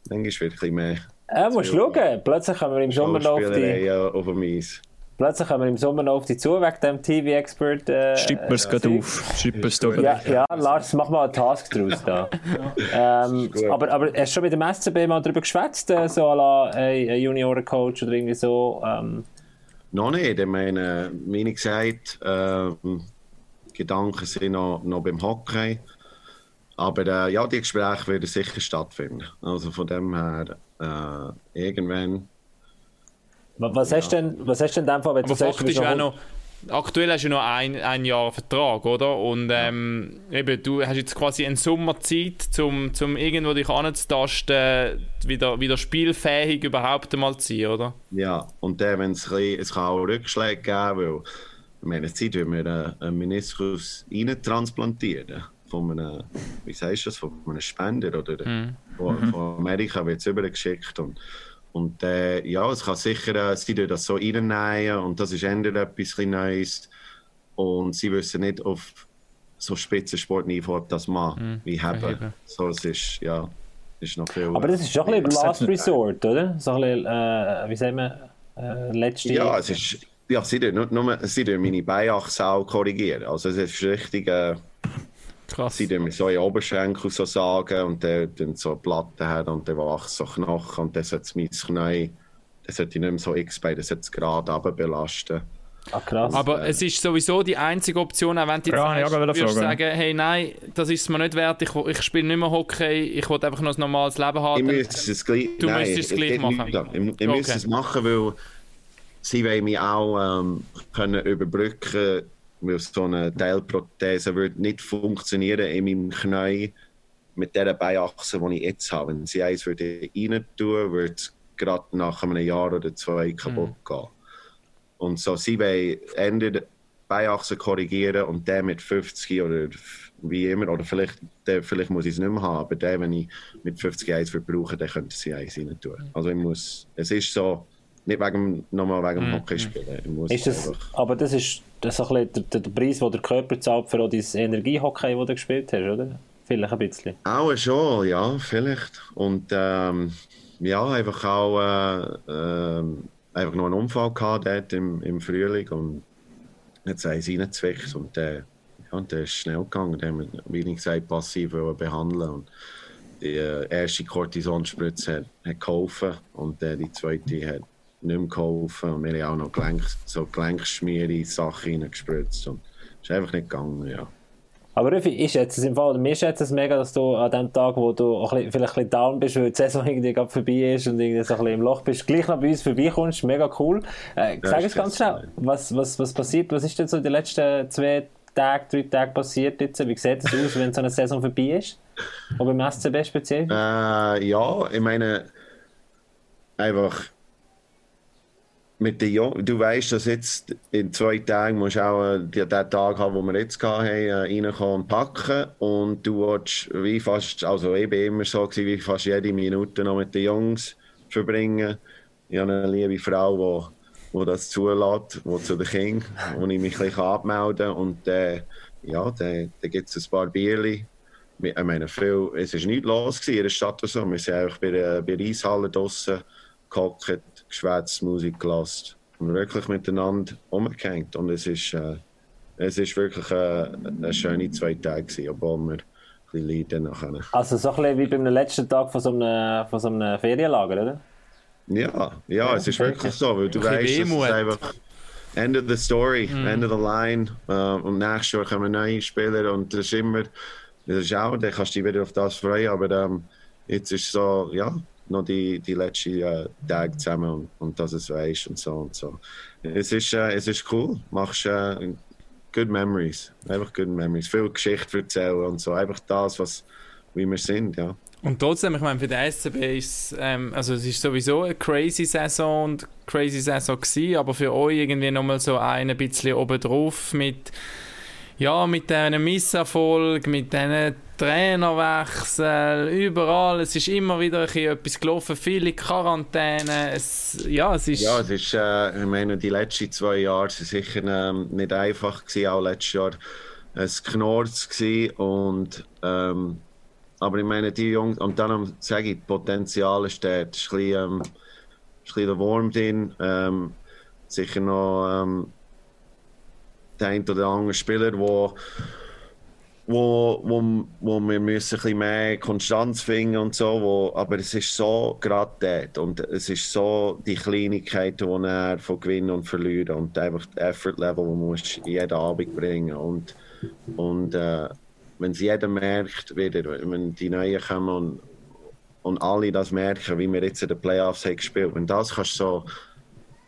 manchmal wird ein bisschen mehr Äh, musst schauen. Plötzlich kommen wir im Sommer noch auf die, ja, auf dem Eis. Plötzlich kommen wir im Sommer noch auf die zu, wegen dem TV-Expert. Äh, Schreib mir es äh, gerade auf. Schreib mir es da Ja, ja, Lars, mach mal einen Task draus da. ähm, aber, aber hast du schon mit dem SCB mal darüber geschwätzt, äh, so à la ein Juniorencoach oder irgendwie so? Ähm, Noch nicht, ich meine, wie gesagt, ähm, Gedanken sind noch, noch beim Hockey. Aber äh, ja, die Gespräche werden sicher stattfinden. Also von dem her, äh, irgendwann wa- was, hast du denn, was hast du denn in dem Fall, wenn du sagst, ist ja noch... aktuell hast du noch ein, ein Jahr Vertrag, oder? Und ähm, eben, du hast jetzt quasi einen Sommerzeit, um zum irgendwo dich anzutasten, wieder, wieder spielfähig überhaupt einmal zu sein, oder? Ja, und dann, wenn es, es kann auch Rückschläge geben, weil in meiner Zeit will wir einen Meniskus reintransplantieren. von einem, wie sagst du das, von einem Spender oder Mhm. von, von Amerika wird es übergeschickt und und äh, ja, es kann sicher, äh, sie tun das so reinnehmen und das ist ändert etwas bisschen Neues und sie wissen nicht auf so Spitzensportniveau, ob das man wie haben. So, es ist, ja, ist noch viel. Aber das ist schon ein bisschen Last Resort, oder? So ein bisschen, äh, wie sagen wir, äh, letzte... Ja, es ist. Ja, sie tun nur, nur sie tun meine Beinachse auch korrigieren. Also es ist richtig, äh, Krass. sie tun mir so in Oberschenkel so sagen und dann dann so eine Platte haben und dann wächst so Knochen und dann sollte es mein Knie, dann sollte ich nicht mehr so x-Bein, dann sollte es gerade belasten. Ah, krass. Aber es ist sowieso die einzige Option, auch wenn du jetzt Ja, ich sagst, wollte würdest sagen, hey, nein, das ist es mir nicht wert, ich, ich spiele nicht mehr Hockey, ich will einfach noch ein normales Leben Ich haben. müsste es gleich, Du nein, müsstest es gleich machen. Ich, ich Okay. müsste es machen, weil sie wollen mich auch ähm, können überbrücken weil so eine Teilprothese würde nicht funktionieren in meinem Knie mit der Beinachse, die ich jetzt habe. Wenn sie eins würde rein tun, würde es gerade nach einem Jahr oder zwei kaputt gehen. Und so, sie wollen Ende Beinachse korrigieren und der mit 50 oder wie immer, oder vielleicht, der, vielleicht muss ich es nicht mehr haben, aber der, wenn ich mit 50 eins verbrauche, dann könnte sie eins rein tun. Also ich muss, es ist so, nicht wegen, nochmal wegen dem Hockey spielen. Ich muss Ist das, aber das ist, das ist ein bisschen der, der Preis, den der Körper zahlt für auch dein Energiehockey, das du gespielt hast, oder? Vielleicht ein bisschen. Auch schon, ja, vielleicht. Und ähm, ja, einfach auch äh, ähm, einfach noch einen Unfall gehabt dort im, im Frühling und jetzt haben sie reingezwickt und der, ja, und der ist schnell gegangen. Der haben wir, wie ich gesagt, passiv behandeln und die äh, erste Cortisonspritze hat, hat geholfen und äh, die zweite hat nicht mehr geholfen und wir haben auch noch Gelenk, so Gelenkschmiere-Sachen reingespritzt und es ist einfach nicht gegangen, ja. Aber Rüffi, ich schätze es im Fall, oder mir schätze es mega, dass du an dem Tag, wo du ein bisschen, vielleicht ein bisschen down bist, weil die Saison irgendwie gerade vorbei ist und irgendwie so ein bisschen im Loch bist, gleich noch bei uns vorbeikommst. Mega cool. Äh, sag es ganz schnell, was, was, was passiert, was ist denn so in den letzten zwei Tagen, drei Tagen passiert jetzt? Wie sieht es aus, wenn so eine Saison vorbei ist? Auch beim SCB speziell? Äh, ja, ich meine, einfach mit den Jungen, du weißt, dass jetzt in zwei Tagen musst du auch äh, den Tag haben, den wir jetzt hatten, äh, reinkommen und packen. Und du willst wie fast, also ich bin immer so gewesen, wie fast jede Minute noch mit den Jungs verbringen. Ich habe eine liebe Frau, die, die das zulässt, die zu den Kindern, wo ich mich ein bisschen abmelden kann. Und äh, ja, dann, dann gibt es ein paar Bierchen. Ich meine, viel, es war nichts los in der Stadt. oder So. Wir sind einfach bei der, Eishalle draussen gehockt, geschwätzt, Musik gelassen und wirklich miteinander umgehängt. Und es ist, äh, es ist wirklich äh, eine schöne zwei Tage gewesen, obwohl wir ein bisschen leiden nachher. Also so ein bisschen wie beim letzten Tag von so einem, von so einem Ferienlager, oder? Ja, ja, es ist wirklich so, weil du weißt, es Wehmut. einfach End of the story, end of the line. Äh, und nächstes Jahr kommen neue Spieler und das ist immer, das ist auch, dann kannst du dich wieder auf das freuen, aber ähm, jetzt ist so, ja, noch die, die letzten äh, Tage zusammen und, und dass es weißt und so und so. Es ist, äh, es ist cool, machst äh, good memories, einfach good memories, viel Geschichte erzählen und so, einfach das, was, wie wir sind, ja. Und trotzdem, ich meine, für den SCB ist ähm, also es ist sowieso eine crazy Saison und crazy Saison gewesen, aber für euch irgendwie nochmal so ein bisschen obendrauf mit ja, mit diesen Misserfolg, mit diesen Trainerwechsel, überall, es ist immer wieder ein bisschen etwas gelaufen, viele Quarantäne, es, ja, es ist... Ja, es ist, äh, ich meine, die letzten zwei Jahre waren sicher ähm, nicht einfach gewesen, auch letztes Jahr ein Knorz und ähm, aber ich meine, die Jungs, und dann sage ich, das Potenzial ist dort, es ähm, ist ein bisschen der Wurm drin, ähm, sicher noch ähm, der ein oder andere Spieler, der wo, wo, wo wir müssen ein bisschen mehr Konstanz finden und so, wo, aber es ist so gerade dort und es ist so die Kleinigkeiten, die er von Gewinnen und Verlieren und einfach das Effort-Level, das du jeden Abend bringen und, und äh, wenn es jeder merkt, wieder, wenn die Neuen kommen und, und alle das merken, wie wir jetzt in den Playoffs haben gespielt, wenn das kannst du so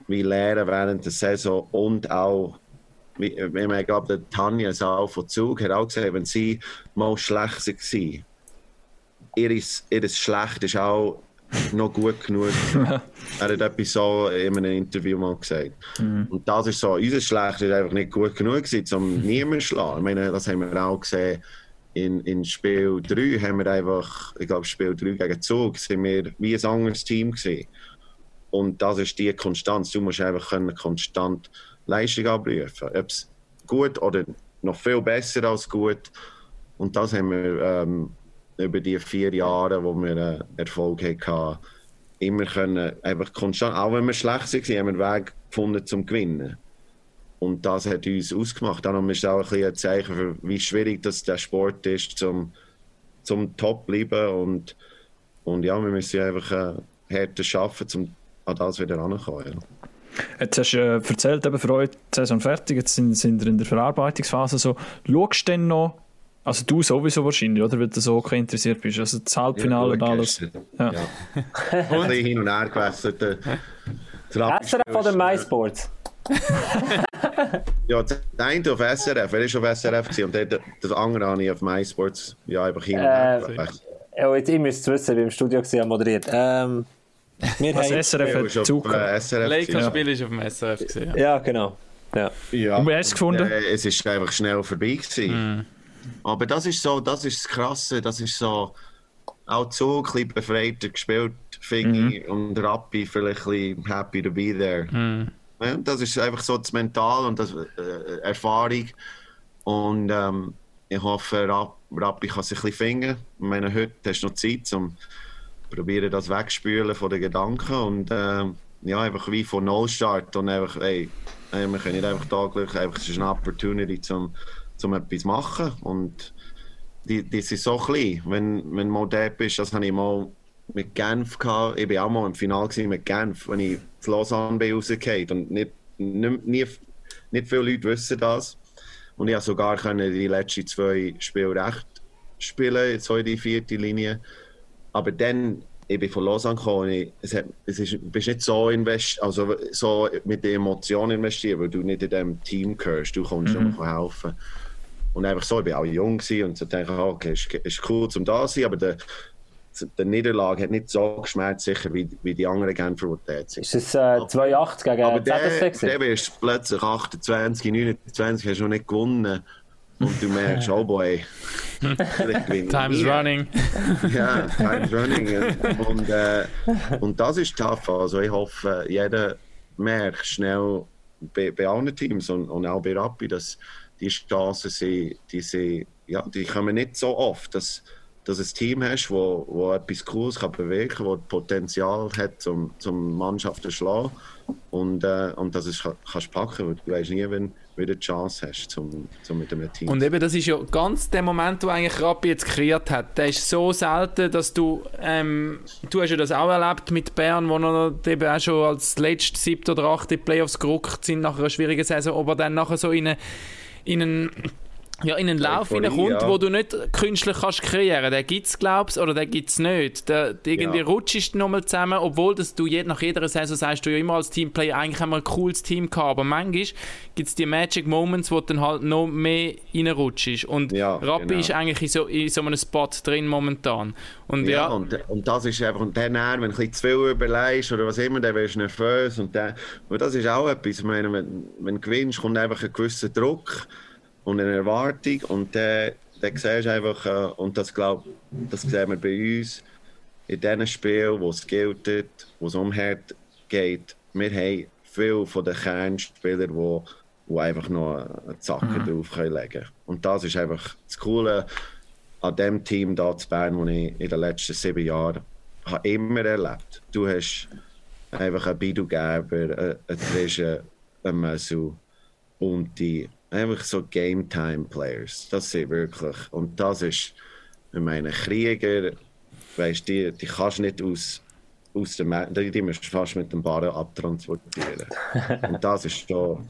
wie lernen während der Saison und auch wie, wie man, ich glaube, der Tanja Sau von Zug hat auch gesagt, wenn sie mal schlecht war, ihres, ihres Schlecht ist auch noch gut genug. er hat etwas so in einem Interview mal gesagt. Und das ist so, unser Schlecht ist einfach nicht gut genug gewesen, um niemanden zu schlagen. Ich meine, das haben wir auch gesehen in, in Spiel 3 haben wir einfach, ich glaube Spiel 3 gegen Zug, sind wir wie ein anderes Team gewesen. Und das ist die Konstanz. Du musst einfach können konstant Leistung abrufen. Ob es gut oder noch viel besser als gut. Und das haben wir ähm, über die vier Jahre, wo wir äh, Erfolg hatten, immer können, einfach konstant, auch wenn wir schlecht waren, haben wir einen Weg gefunden zum Gewinnen. Und das hat uns ausgemacht. Darum ist auch ein, ein Zeichen, für, wie schwierig das der Sport ist, zum, zum Top bleiben. Und, und ja, wir müssen einfach äh, härter arbeiten, um an das wieder ranzukommen. Ja. Jetzt hast du äh, erzählt, eben für euch die Saison fertig, jetzt sind, sind wir in der Verarbeitungsphase. So, schaust du denn noch, also du sowieso wahrscheinlich, oder? Weil du so okay interessiert bist. Also das Halbfinale und alles. Ja. ja. Ein bisschen hin und her der SRF oder MySports? ja, der eine auf SRF, er ist auf SRF gewesen, und der, das andere habe ich auf MySports ja, einfach hin und her äh, ja, jetzt, ich müsste es wissen, wie im Studio war moderiert. Ähm, wir Was haben SRF hat Zug. Äh, Lakers-Spiel ist auf dem SRF gesehen. Ja. ja, genau. Ja. Ja, und wie hast du es gefunden? Äh, es ist einfach schnell vorbei gewesen. Mm. Aber das ist so, das ist das Krasse, das ist so auch Zug ein bisschen befreiter gespielt, finde ich, und Rappi vielleicht ein bisschen happy to be there. Mm. Ja, das ist einfach so das Mental und das äh, Erfahrung. Und ähm, ich hoffe, Rapp, Rappi kann sich ein bisschen finden. Ich meine, heute hast du noch Zeit, um probieren das wegspülen von den Gedanken und äh, ja, einfach wie von Null Start und einfach, ey, ey wir können nicht einfach täglich, einfach, es ist eine Opportunity zum, zum etwas machen und die, die sind so klein, wenn, wenn mal dort bist, das habe ich mal mit Genf gehabt, ich war auch mal im Finale mit Genf, wenn ich zu Lausanne bin und nicht, nicht, nicht viele Leute wissen das. Und ich konnte sogar die letzten zwei Spiele recht spielen, so in die vierte Linie aber dann, ich bin von Lausanne gekommen, ich, es, hat, es ist, bist nicht so, invest, also so mit den Emotionen investiert, weil du nicht in diesem Team gehörst, du kommst mhm. nur helfen. Und einfach so, ich war auch jung und so denke ich, okay, ist, ist cool zum da sein, aber der, der Niederlage hat nicht so geschmerzt, sicher wie, wie die anderen Genfer, die dort sind. Ist es äh, 2-8 gegen aber? Der, der wirst plötzlich 28, 29, hast du noch nicht gewonnen. Und du merkst, oh boy, Time's running. ja, time's running. Und, äh, und das ist tough. Also ich hoffe, jeder merkt schnell bei, bei allen Teams und, und auch bei Rappi, dass die Chancen sind, die, sind, ja, die kommen nicht so oft, dass, dass du ein Team hast, wo, wo etwas Cooles kann bewegen kann, das Potenzial hat, um, zum Mannschaften zu schlagen und, äh, und dass es kannst packen, weil du weißt nie, wenn wieder die Chance hast, zum, zum mit einem Team Und eben, das ist ja ganz der Moment, wo eigentlich Rappi jetzt kreiert hat. Der ist so selten, dass du, ähm, du hast ja das auch erlebt mit Bern, wo noch eben auch schon als letztes siebte oder achte Playoffs gerückt sind nach einer schwierigen Saison, aber dann nachher so in, eine, in einen ja, in einen Lauf hineinkommt, ja. wo du nicht künstlich kannst kreieren kannst. Den gibt es, glaubst oder den gibt es nicht. Der, irgendwie ja. rutschst du nochmal zusammen, obwohl dass du je, nach jeder Saison sagst du ja immer als Teamplayer, eigentlich haben wir ein cooles Team gehabt, aber manchmal gibt es die Magic Moments, wo du dann halt noch mehr reinrutschst. Und ja, Rappi genau. ist eigentlich in so, in so einem Spot drin momentan. Und ja, ja. Und, und das ist einfach, und dann, wenn du ein bisschen zu viel überlegst oder was immer, dann wirst du nervös. Und, dann, und das ist auch etwas, ich meine, wenn, wenn du gewinnst, kommt einfach ein gewisser Druck und eine Erwartung und dann, dann siehst du einfach, äh, und das glaube das sehen wir bei uns, in diesen Spielen, wo es gilt, wo es um Herd geht, wir haben viele von den Kernspielern, die die einfach noch einen Zacken mhm. drauf legen können. Und das ist einfach das Coole an dem Team da zu Bern, das ich in den letzten sieben Jahren habe immer erlebt. Du hast einfach einen Bidu Gerber, einen Trische, einen Mesu und die einfach so Game Time Players. Das sind wirklich. Und das ist, ich meine, Krieger, weißt die, die kannst du nicht aus, aus dem die, die musst du fast mit dem Barren abtransportieren. Und das ist schon.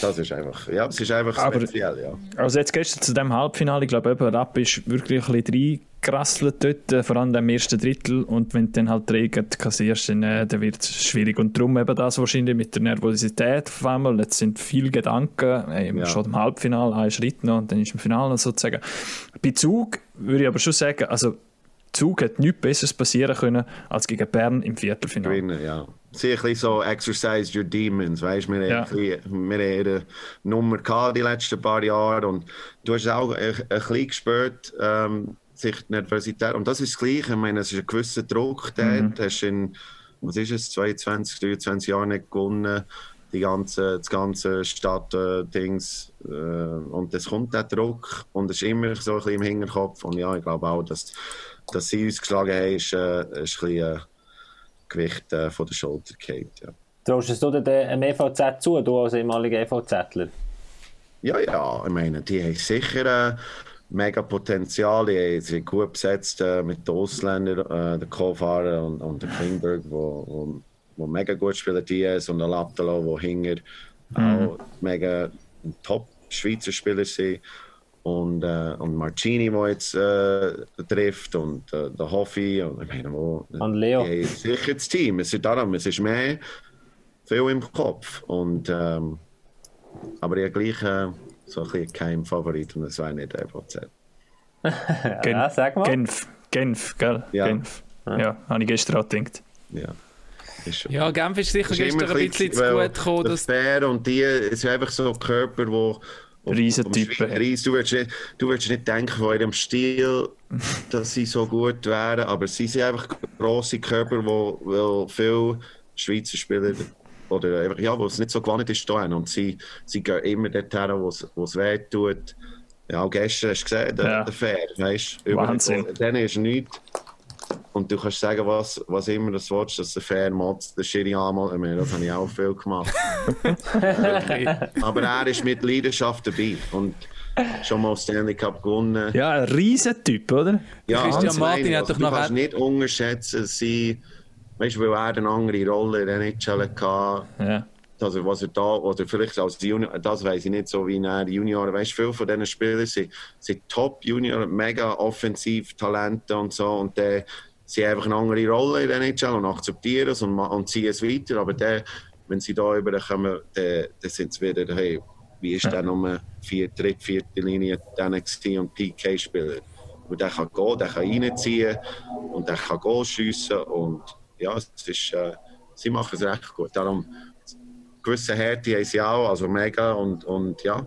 Das ist einfach, ja, es ist einfach speziell, ja. Also jetzt gehst du zu dem Halbfinale, ich glaube, eben, Rapp ist wirklich ein bisschen gerasselt dort, äh, vor allem im ersten Drittel. Und wenn du dann halt Regen kassierst, dann, äh, dann wird es schwierig. Und darum eben das wahrscheinlich mit der Nervosität auf einmal. Jetzt sind viele Gedanken, ey, ja. schon im Halbfinale, ein Schritt noch und dann ist im Finale sozusagen. Bei Zug würde ich aber schon sagen, also Zug hätte nichts Besseres passieren können als gegen Bern im Viertelfinale. Gewinnen, ja. bisschen so exercise your demons, weißt wir, Ja. haben wir haben eine Nummer gehabt die letzten paar Jahre und du hast auch ein, ein bisschen gespürt, ähm, sich die Nervosität, und das ist das Gleiche, ich meine, es ist ein gewisser Druck, der du hast in, was ist es, 22, 23 Jahren nicht gewonnen, die ganze, das ganze Stadt-Dings, äh, und es kommt der Druck und es ist immer so ein bisschen im Hinterkopf und ja, ich glaube auch, dass, dass sie uns geschlagen haben, ist, äh, ist ein bisschen, äh, Gewicht äh, von der Schulter gefallen. Ja. Traust du dem EVZ zu, du als ehemaliger EVZler? ja, ja, ich meine, die haben sicher äh, mega Potenzial. Die sind gut besetzt äh, mit den Ausländern, äh, der Kohlfahrer und, und der Klingberg, wo, wo, wo mega gut spielen, Diaz und der Laptalo, wo hinger auch mega Top-Schweizer Spieler sind. Und, äh, und Marcini, der jetzt äh, trifft, und äh, der Hoffi, und ich meine, wo, Und Leo. Die sicher das Team. Es ist darum, es ist mehr viel im Kopf. Und, ähm, aber habe gleich äh, so ein bisschen kein Favorit und das war nicht der FOZ. Gen Ja, sag mal. Genf, Genf, gell? Ja. Genf. Ja, habe ich gestern auch gedacht. Ja. Ja, Genf ist sicher Es ist gestern ein bisschen zu gut gekommen. Dass, Fair und die, es sind einfach so Körper, wo wo- Riesentypen. Reis- Du würdest, nicht, du nicht denken von ihrem Stil, dass sie so gut wären, aber sie sind einfach grosse Körper, wo, wo viele Schweizer Spieler oder einfach, ja, wo es nicht so gewohnt ist, da hin. und sie, sie gehen immer dorthin, wo es, wo es weh tut. Ja, auch gestern hast du gesehen, der, Ja. der Fair, weißt du, Wahnsinn. Dann ist nichts. Und du kannst sagen, was, was immer das willst, dass der Fair motzt, der Schiri einmal, ich meine, das habe ich auch viel gemacht. Aber er ist mit Leidenschaft dabei und schon mal Stanley Cup gewonnen. Ja, ein Riesentyp, oder? Ja, Christian Martin hat Also, doch du noch kannst ein- nicht unterschätzen, sie, weißt du, weil er eine andere Rolle in der NHL hatte. Ja. Also, was er da, oder vielleicht als Junior, das weiß ich nicht so wie er Junior, weißt du, viele von diesen Spielern sind, sind Top-Junior, mega offensiv Talente und so, und dann sie haben einfach eine andere Rolle in der NHL und akzeptieren es und, und ziehen es weiter, aber dann, wenn sie da überkommen, dann, dann sind sie wieder, hey, wie ist der Nummer vier, dritte, vierte Linie dann gewesen und PK-Spieler? Und der kann gehen, der kann reinziehen und der kann Goal schiessen und ja, es ist, äh, sie machen es recht gut. Darum, gewisse Härte haben sie auch, also mega und, und ja.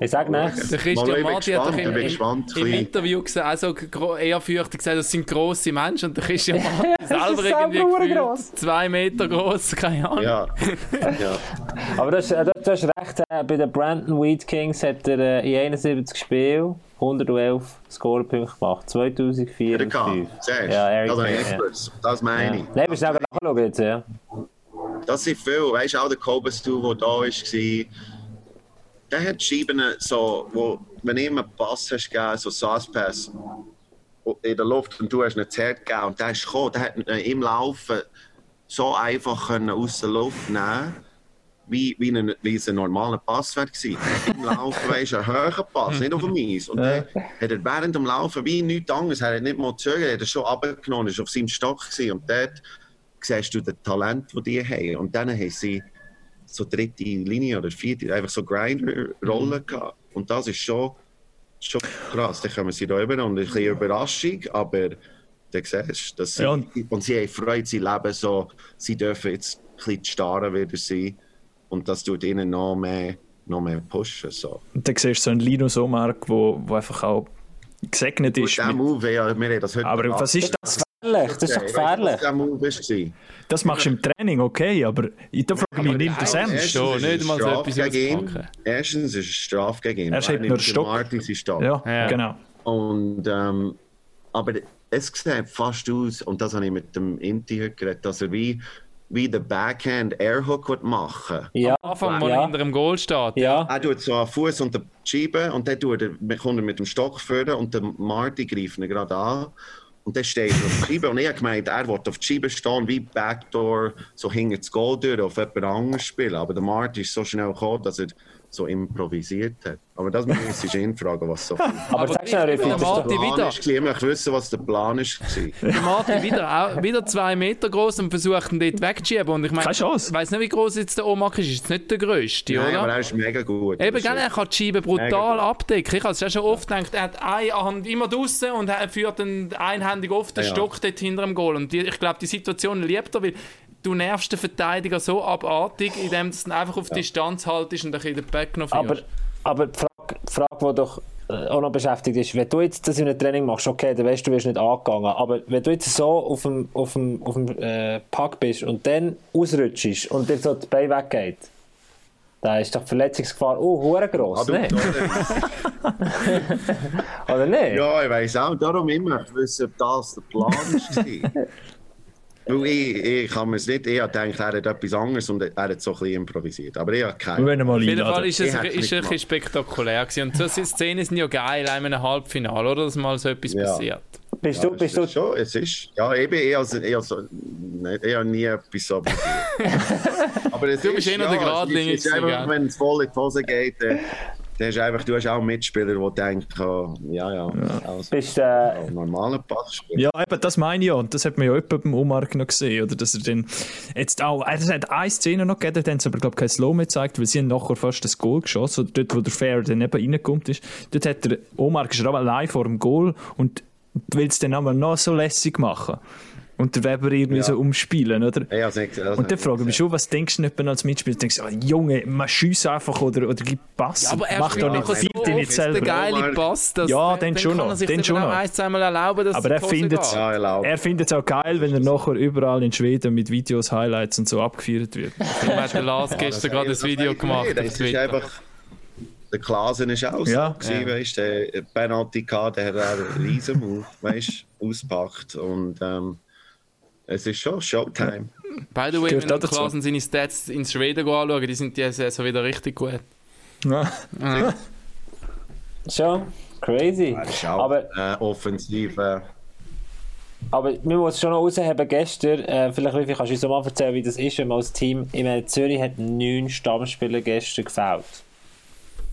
Ich sag nichts. der Christian ich bin Martin hat doch gespannt, im, im, im. Interview gesagt, also ehrfürchtig gesagt, das sind grosse Menschen und der Christian Martin selber irgendwie gefühlt zwei Meter groß, keine Ahnung. Ja, ja. Aber das, äh, du hast recht, äh, bei den Brandon Wheat Kings hat er äh, in 71 Spielen 111 Scorepunkte gemacht. 2004 Der und kann, 5. siehst du? Ja, Eric Kane, ja. das meine Ja. ich. Nein, wir schnell nachschauen jetzt, ja. Das sind viele. Weißt du, auch der Kobestu, der da war, der hat Scheiben so, wo, wenn du ihm einen Pass hast gegeben, so Sass-Pass in der Luft und du hast ihn zerrt gegeben und der ist gekommen, der hat im Laufen so einfach aus der Luft nehmen wie, wie, ein, wie ein normaler Pass wäre gewesen. Im Laufen, weißt du, ein hoher Pass, nicht auf dem Eis. Und dann hat er während dem Laufen wie nichts anderes, er hat nicht mal gezögert, er hat schon abgenommen, er war auf seinem Stock gewesen. und dort siehst du das Talent, das die haben. Und dann haben sie so dritte Linie oder vierte, einfach so Grinder-Rollen gehabt. Und das ist schon, schon krass. Dann kommen sie da rüber und ein bisschen Überraschung, aber du siehst, dass sie, Ja, und- sie haben Freude, sie leben so, sie dürfen jetzt ein bisschen starren wieder sein. Und das tut ihnen noch mehr, noch mehr pushen. So. Und dann siehst du so einen Linus Omark, wo, wo einfach auch gesegnet ist. Der Mit, Move, ja, wir haben das heute aber gemacht. was ist das? Gefährlich, das ist doch du, gefährlich. der? Das machst du im Training, okay, aber ich da frage mich, nimmt das ernst? schon, Erstens ist nicht es mal so Straf etwas gegen. Erstens ist es Straf gegen ihn. Er schiebt nur Stock. Martin seinen Stock. Ja, Ja. genau. Und, ähm, aber es sieht fast aus, und das habe ich mit dem Inti heute geredet, dass er wie, wie den Backhand Airhook wird machen Ja, Am Anfang, wo er ja, hinter dem Goal steht. ja. Er tut so einen Fuß die Scheibe und dann tut er, kommt er mit dem Stock führen und der Marty greift ihn gerade an. Und dann steht er auf die Scheibe. Und ich habe gemeint, er will auf die Scheibe stehen, wie Backdoor, so hinter das Goal durch, auf jemand anderes spielen. Aber der Marty ist so schnell gekommen, dass er so improvisiert hat. Aber das muss ich ihn fragen, was so Aber, Aber sag schnell, der Riffi, das ist Martin doch... Plan wieder. ist. Ich möchte wissen, was der Plan ist. war. Der Martin wieder, auch, wieder zwei Meter groß und versucht ihn dort wegzuschieben. Und ich meine, Keine Chance. ich weiß nicht, wie groß jetzt der Omak ist. Ist jetzt nicht der größte, Nein, aber oder? er ist mega gut. Eben, gell, er kann die Scheibe brutal abdecken. Ich habe es ja schon oft gedacht, er hat eine Hand immer draußen und er führt dann einhändig oft den Ja. Stock dort hinter dem Goal. Und die, ich glaube, die Situation liebt er, weil du nervst den Verteidiger so abartig, indem du ihn einfach auf Distanz haltest und ein bisschen den Back noch Aber, führst. aber die Frage, die Frage, die doch äh, auch noch beschäftigt ist, wenn du jetzt das in einem Training machst, okay, dann weißt du, du wirst nicht angegangen, aber wenn du jetzt so auf dem, auf dem, auf dem äh, Pack bist und dann ausrutschst und dir so das Bein weggeht, dann ist doch die Verletzungsgefahr oh, hure gross, ne? Oder nicht? Ja, ich weiss auch. Darum immer wissen, ob das der Plan war. Weil ich, ich kann mir es nicht, ich habe gedacht, er hat etwas anderes und er hat so ein bisschen improvisiert. Aber ich habe Wir keine. ihn mal Auf jeden Fall ist es ist ein bisschen spektakulär gewesen. Und solche Szenen sind ja geil, in einem Halbfinale, oder? Dass mal so etwas Ja. passiert. Bist Ja, du, bist es du, ist schon, es ist, ja, eben, ich, also, ich, also, nicht, ich habe nie etwas so. Aber es Du bist ist, eh noch ja, der es Gradlinie es ist einfach, wenn es voll in die Hose geht, dann, dann hast einfach, du hast auch Mitspieler, die denken, oh, ja, ja, also, bist, äh, ein normaler Passspieler. Ja, eben, das meine ich ja. Und das hat man ja etwa beim Omar noch gesehen. Oder dass er dann jetzt auch, es hat eine Szene noch gegeben, da haben sie aber, glaube ich, kein Slow mehr gezeigt, weil sie haben nachher fast das Goal geschossen. Oder dort, wo der Fair dann eben reingekommen ist. Dort hat der Omar ist aber allein vor dem Goal und will es dann aber noch so lässig machen. Und der Weber irgendwie Ja. so umspielen, oder? Ich habe es nicht gesehen, das Und habe dann ich frage ich mich schon, was denkst du nicht als Mitspieler? Denkst du, ah, Junge, man schießt einfach oder, oder gib Pass. Ja, aber er Mach spielt doch nicht, viel so nicht selber. geile Omar. Pass, dass Ja, dann, den schon noch, er den dann schon noch. erlauben, dass Aber es er findet geht. Ja, er es auch geil, wenn er nachher überall in Schweden mit Videos, Highlights und so abgefeiert wird. Darum hat der Lars gestern gerade ein Video gemacht das ist einfach. Der Klasen ist auch so, Ja. gewesen, weißt du, der Penalty gehabt, der hat einen riesen Move, weißt du, auspackt. Und ähm, es ist schon Showtime. By the way, Gehört wenn. Klasen seine Stats in Schweden anschauen, die sind diese Saison wieder richtig gut. Ja. schon crazy. Auch Aber, äh, offensiv. Äh, aber man muss schon noch rausheben, gestern, äh, vielleicht Rüffi, kannst du uns so mal erzählen, wie das ist, wenn man als Team, ich meine, Zürich hat neun Stammspieler gestern gefällt.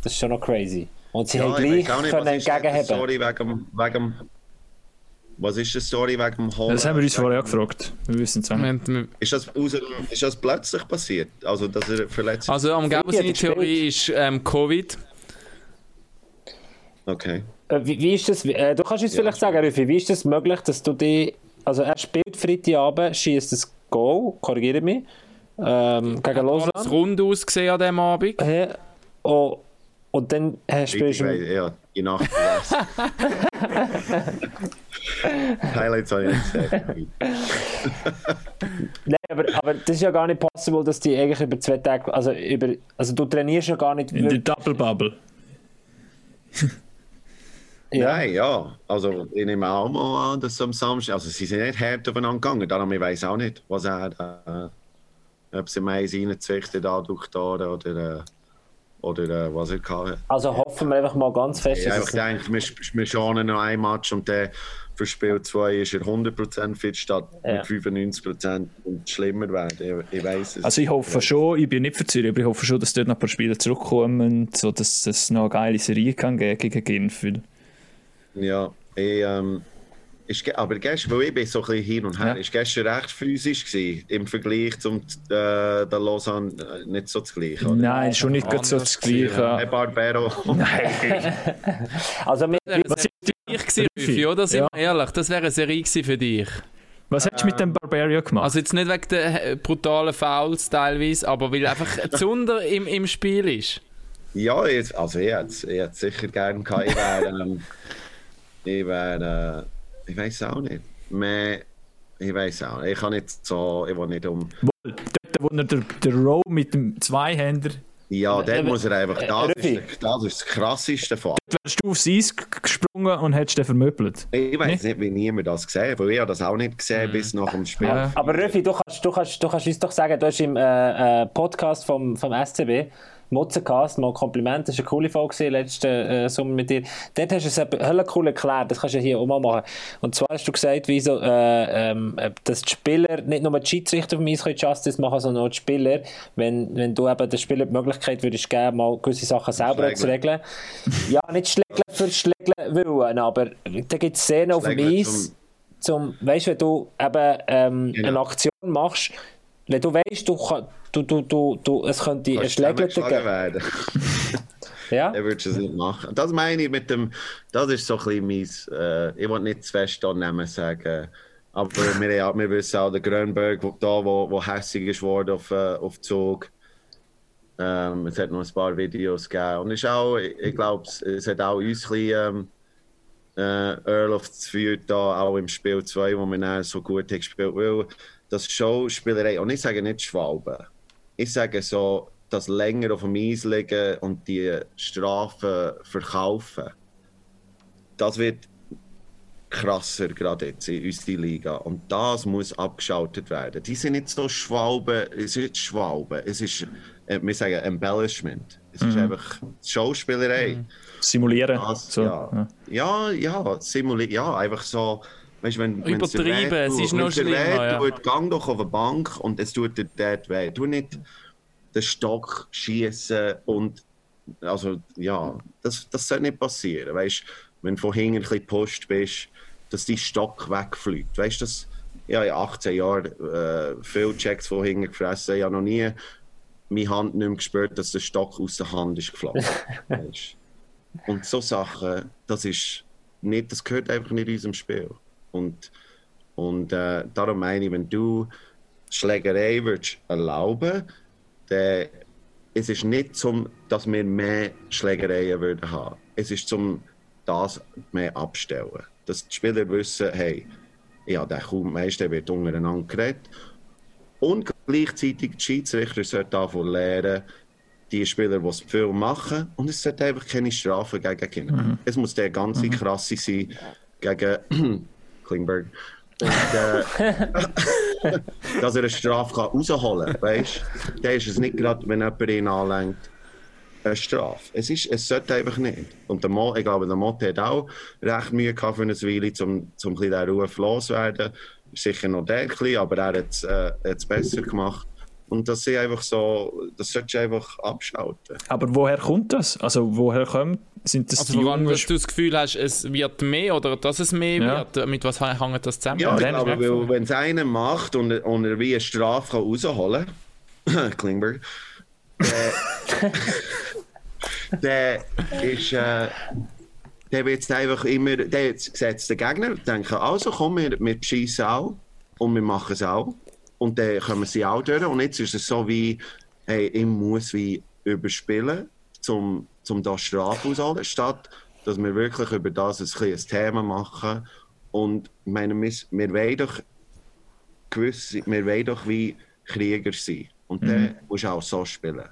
Das ist schon noch crazy. Und sie haben ich gleich nicht, können entgegenheben. Story wegen, wegen Was ist die Story wegen dem Holland? Das haben wir uns vorher auch gefragt. Wir wissen es auch nicht. Ist das, aus, ist das plötzlich passiert? Also, dass er verletzt Also am Gabo seine hat. Theorie ist ähm, Covid. Okay. Äh, Wie, wie ist das, äh, du kannst uns vielleicht sagen, Rüffi, wie ist das möglich, dass du die, also er spielt Freitagabend, schießt das Goal, korrigiere mich, ähm, gegen Lausanne. rund ausgesehen an diesem Abend. Äh, oh, und dann äh, spielst Ich du... weiß, ja, die Nacht. Highlights habe ich nicht gesehen. Nein, aber, aber das ist ja gar nicht possible, dass die eigentlich über zwei Tage, also über, also du trainierst ja gar nicht In der. Double Bubble. Ja. Nein, ja. Also, ich nehme auch mal an, dass am Samstag. Also, sie sind nicht hart aufeinander gegangen. Darum, ich weiß auch nicht, was er. Äh, ob sie Mais reingezwichtet hat durch da oder. Äh, oder äh, was er hatte. Also hoffen wir einfach mal ganz fest, Ich dass einfach es, denke, wir, wir schauen noch ein Match und der für Spiel 2 ist er 100% fit statt Ja. mit 95% und schlimmer werden. Ich, ich weiß es. Also ich hoffe schon, ich bin nicht Zürich, aber ich hoffe schon, dass dort noch ein paar Spieler zurückkommen, so dass es noch eine geile Serie kann geben gegen Genf. Ja, ich, ähm, ist, ge- aber gestern, weil ich bin so ein bisschen hin und her, Ja. ist gestern recht physisch gewesen, im Vergleich zum äh, der Lausanne äh, nicht so das Gleiche. Oder? Nein, schon nicht ganz so das Gleiche. Hey, Barbero. also wir, Was wäre ist ich gewesen, Rüffi, oder? Sind wir ehrlich, das wäre eine Serie für dich. Was hättest du mit dem Barbarian gemacht? Also jetzt nicht wegen der äh, brutalen Fouls teilweise, aber weil einfach Zunder im, im Spiel ist. ja, jetzt, also ich hätte es ich hätte es sicher gerne gehabt. Ich wäre, ähm, ich wäre, äh, ich weiß auch nicht. Mehr, ich weiß auch nicht. Ich kann nicht so, ich will nicht um. Dort, wo er der, der Row mit dem Zweihänder, Ja, Äh, dann muss er einfach, äh, das Rüffi. ist, das ist das Krasseste von wärst du aufs Eis gesprungen und hättest den vermöbelt. Ich weiß nicht, wie niemand das gesehen hat, weil ich habe das auch nicht gesehen bis nach dem Spiel. Ja. aber Röfi, du kannst, du, kannst, du kannst uns doch sagen, du hast im äh, äh, Podcast vom, vom SCB, Mutzencast, mal Kompliment, das war eine coole Folge letzten äh, Sommer mit dir. Dort hast du es höllen cool erklärt, das kannst du ja hier auch mal machen. Und zwar hast du gesagt, wieso, äh, ähm, dass die Spieler nicht nur die Schiedsrichter Eis können Justice machen, sondern auch die Spieler, wenn, wenn du eben den Spielern die Möglichkeit würdest geben, mal gewisse Sachen selber zu regeln. Ja, nicht schlägeln für Schlägeln willen, aber da gibt es Szenen auf dem Eis, zum, weißt du, wenn du eben ähm, Genau. eine Aktion machst, wenn du weißt, du, kann- du, du, du, du, es könnte ein zusammengeschlagen geben. werden. Ja? Dann würdest du es nicht machen. Das meine ich mit dem, das ist so ein bisschen mein, äh, ich will nicht zu fest annehmen sagen, Aber wir, ja, wir wissen auch, der Grönberg, wo, da, wo, wo hässig ist worden auf, äh, auf Zug. Ähm, es hat noch ein paar Videos gegeben. Und ist auch, ich, ich glaube, es, hat auch uns ein bisschen, ähm, äh, Earl of geführt, da auch im Spiel 2, wo wir dann so gut haben gespielt weil das Schauspielerei, und ich sage nicht Schwalben, ich sage so, das länger auf dem Eis liegen und die Strafen verkaufen, das wird krasser gerade jetzt in unserer Liga. Und das muss abgeschaltet werden. Die sind nicht so Schwalben, es ist nicht Schwalben, es ist, äh, wir sagen Embellishment. Es ist einfach Schauspielerei. Simulieren. Das, so. ja. ja, ja, simulieren, ja, einfach so. Weißt, wenn, Übertrieben, weh es tut, ist noch schlimmer, ja. tut, gang doch auf eine Bank und es tut dir dort weh. Du nicht den Stock schießen und also ja, das, das soll nicht passieren. Weißt, wenn du von hinten ein bisschen gepusht bist, dass dein Stock wegfliegt. Weißt du, das ja, in 18 Jahren äh, viele Checks von hinten gefressen. Ich habe noch nie meine Hand nicht mehr gespürt, dass der Stock aus der Hand ist geflogen. Und so Sachen, das ist nicht, das gehört einfach nicht in unserem Spiel. Und, und äh, darum meine ich, wenn du Schlägerei würdest erlauben, dann es ist nicht zum, dass wir mehr Schlägereien würden haben. Es ist zum das mehr abstellen. Dass die Spieler wissen, hey, ja, der kommt meist, der wird untereinander geredet. Und gleichzeitig die Schiedsrichter sollten davon lernen, die Spieler, die es viel machen, und es sollte einfach keine Strafe gegen Kinder. Es muss der ganze krasse sein gegen Klingberg. Und, äh, dass er eine Strafe kann rausholen kann, weißt du? Dann ist es nicht gerade, wenn jemand ihn anlenkt, eine Strafe. Es, ist, es sollte einfach nicht. Und der Mo, ich glaube, der Motte hat auch recht Mühe gehabt für eine Weile, um, um ein bisschen Ruf loszuwerden. Sicher noch der, aber er hat es äh, besser gemacht. Und das ist einfach so, das solltest du einfach abschalten. Aber woher kommt das? Also woher kommt, sind das Also die woran jungen dass du das Gefühl hast, es wird mehr oder dass es mehr Ja. wird? Mit was hängt das zusammen? Ja, ich ist glaube, wenn es einer macht und, er- und er wie eine Strafe kann rausholen kann, Klingberg, der, der ist, äh, der wird jetzt einfach immer, der setzt den Gegner, denkt, also komm, wir, wir schießen auch und wir machen es auch. Und dann kommen sie auch durch. Und jetzt ist es so wie, hey, ich muss wie überspielen, um, um da Strafe auszuholen, statt dass wir wirklich über das ein, ein Thema machen. Und meine, wir, wir wollen doch gewisse, wir wollen doch wie Krieger sein. Und dann musst du auch so spielen.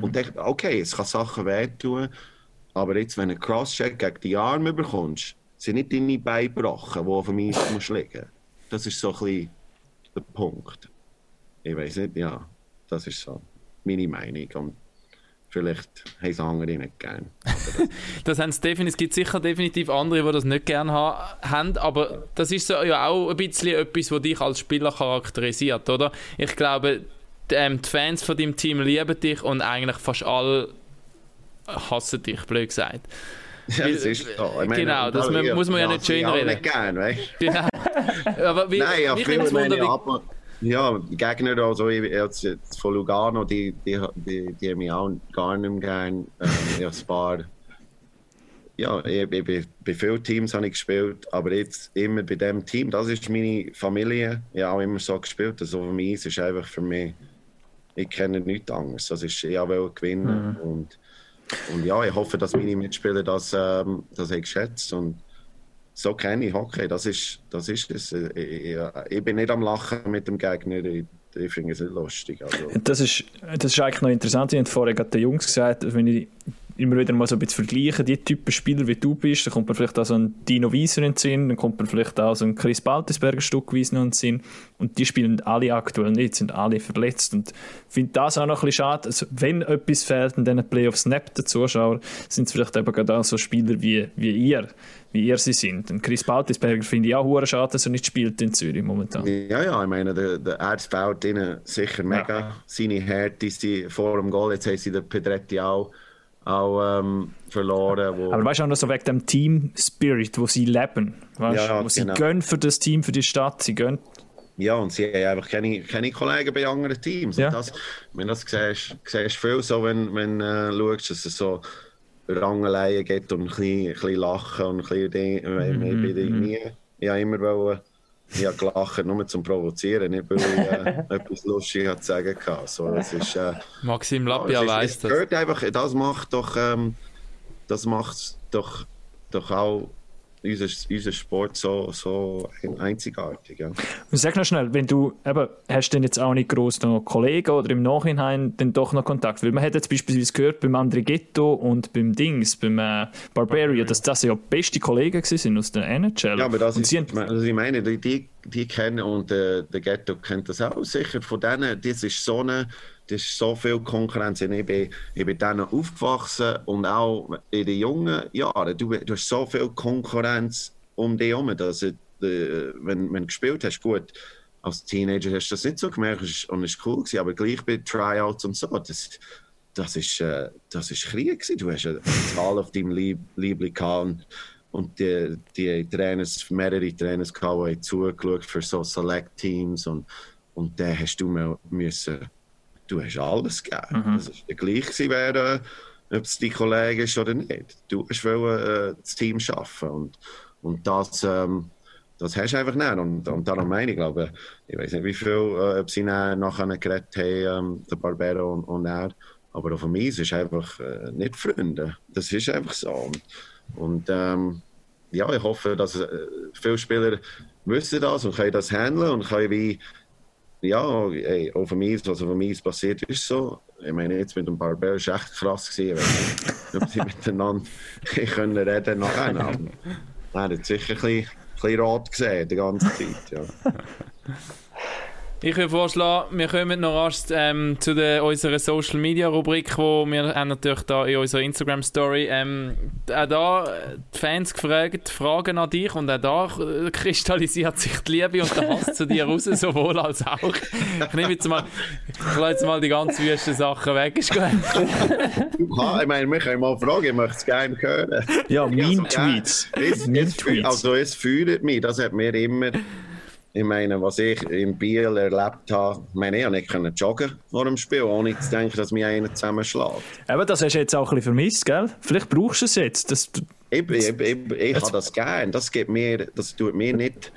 Und dann, okay, es kann Sachen wehtun, aber jetzt, wenn du einen Crosscheck gegen die Arme bekommst, sind nicht deine Beine gebrochen, die auf dem Eis musst liegen. Das ist so ein bisschen der Punkt. Ich weiß nicht, ja, das ist so meine Meinung. Und vielleicht haben es andere nicht gern. Das haben sie definitiv, es gibt sicher definitiv andere, die das nicht gerne ha haben, aber das ist so, ja auch ein bisschen etwas, was dich als Spieler charakterisiert, oder? Ich glaube, die, ähm, die Fans von deinem Team lieben dich und eigentlich fast alle hassen dich, blöd gesagt. Ja, das ist so. Ich Genau, das mu- muss man ja nicht schön auch reden. nicht gern, weißt? Genau. aber wie, Nein, ja, mich viele nimmt's Wunder, meine wie, aber, ja, die Gegner, also ich, jetzt, jetzt von Lugano, die, die, die, die haben mich auch gar nicht mehr gern. Ähm, ich ein paar, ja, ich, ich, bei, vielen Teams habe ich gespielt, aber jetzt immer bei dem Team, das ist meine Familie. Ich habe auch immer so gespielt, also für mich ist einfach für mich, ich kenne nichts anderes. Das ist, ich will gewinnen und, und ja, ich hoffe, dass meine Mitspieler das, ähm, das haben geschätzt und so kenne ich Hockey. Das ist, das ist es. Ich, ich, ich bin nicht am Lachen mit dem Gegner. Ich, ich finde es nicht lustig. Also, Das ist, das ist eigentlich noch interessant. Ich habe vorher gerade den Jungs gesagt, wenn ich immer wieder mal so ein bisschen vergleiche, die Typen Spieler wie du bist, dann kommt mir vielleicht auch so ein Dino Wieser in den Sinn, dann kommt mir vielleicht auch so ein Chris Baltisberger stückweise noch in den Sinn. Und die spielen alle aktuell nicht, sind alle verletzt. Und ich finde das auch noch ein bisschen schade. Also, wenn etwas fehlt in diesen Playoffs neben den Zuschauern, sind es vielleicht eben gerade auch so Spieler wie, wie ihr, wie ihr sie sind. Und Chris Baltisberger finde ich auch hure schade, dass er nicht spielt in Zürich momentan. ja, ja, ich meine, der, der Ernst baut ihnen sicher mega. Seine Härte ist die vor dem Goal. Jetzt haben sie den Pedretti auch, auch ähm, verloren. Wo, Aber weißt du auch noch so wegen dem Team Spirit, wo sie leben, weißt, Ja, wo sie genau. gönnen für das Team, für die Stadt, sie gönnen. Ja, und sie haben einfach keine, keine Kollegen bei anderen Teams. Ja. Und das, wenn das siehst, siehst du viel so, wenn, wenn äh, schaust, dass es so Rangeleien gibt und ein bisschen, ein bisschen lachen und ein bisschen Dinge. Mhm, ich bin nie, ich habe immer wollen ich habe gelacht, nur zum Provozieren, nicht weil ich äh, etwas Lustiges zu sagen hatte. So, es ist, äh, Maxim ja, Lappia weiss es das. gehört einfach, das macht doch, ähm, das macht doch, doch auch unser, unser Sport so, so einzigartig. Ja. Sag noch schnell, wenn du, eben, hast du denn jetzt auch nicht groß noch Kollegen oder im Nachhinein dann doch noch Kontakt? Weil man hat jetzt beispielsweise gehört beim Andrighetto und beim Dings, beim äh, Barbario, dass das ja beste Kollegen sind aus der NHL. Ja, aber das und ist, haben, also ich meine, die, die, die kennen und äh, der Ghetto kennt das auch sicher. Von denen, das ist so eine, das ist so viel Konkurrenz. Ich bin, ich bin denen aufgewachsen und auch in den jungen Jahren. Du, du hast so viel Konkurrenz um dich herum, dass äh, wenn, wenn du gespielt hast, gut. Als Teenager hast du das nicht so gemerkt und es war cool, gewesen, aber gleich bei Tryouts und so, das, das ist, äh, das ist Krieg gewesen. Du hast eine Zahl auf deinem Lieb Liebling gehabt und, die, die Trainers, mehrere Trainers gehabt, die zugeschaut für so Select-Teams und, und dann hast du müssen, du hast alles gegeben. Das ist der gleich gewesen, wer, äh, ob es dein Kollege ist oder nicht. Du hast wollen, äh, das Team schaffen und, und das, ähm, das hast du einfach nicht. Und, und darum meine ich, glaube ich, weiß nicht, wie viel, äh, ob sie nachher geredet haben, ähm, der Barbero und, und er. Aber auf dem Eis ist einfach äh, nicht Freunde. Das ist einfach so. Und, und ähm, ja, ich hoffe, dass äh, viele Spieler wissen das und können das handeln und können wie, ja, ey, auf dem Eis, was auf dem Eis passiert, ist so. Ich meine, jetzt mit dem Barbero ist echt krass gewesen, wenn sie miteinander können reden nachher. Aber er hat sicher ein bisschen, ein bisschen rot gesehen, die ganze Zeit. Ja. Ich würde vorschlagen, wir kommen noch erst ähm, zu der, unserer Social Media Rubrik, wo wir haben natürlich da in unserer Instagram Story ähm, auch da äh, die Fans gefragt, Fragen an dich und auch da kristallisiert sich die Liebe und der Hass zu dir raus, sowohl als auch. Ich nehme jetzt mal, ich lasse jetzt mal die ganz wüsten Sachen weg. Ist gut. Ich meine, wir können mal fragen, ich möchte es gerne hören. ja, Ja, Mean so gerne. Tweets. Es, fü- Tweets. also es fühlt mich, das hat mir immer, ich meine, was ich in Biel erlebt habe, ich meine, ich konnte nicht können joggen vor dem Spiel, ohne zu denken, dass mich einer zusammenschlägt. Eben, das hast du jetzt auch ein bisschen vermisst, gell? Vielleicht brauchst du es jetzt. Das, Ich, ich, ich, ich habe das gern, das gibt mir, das tut mir nicht,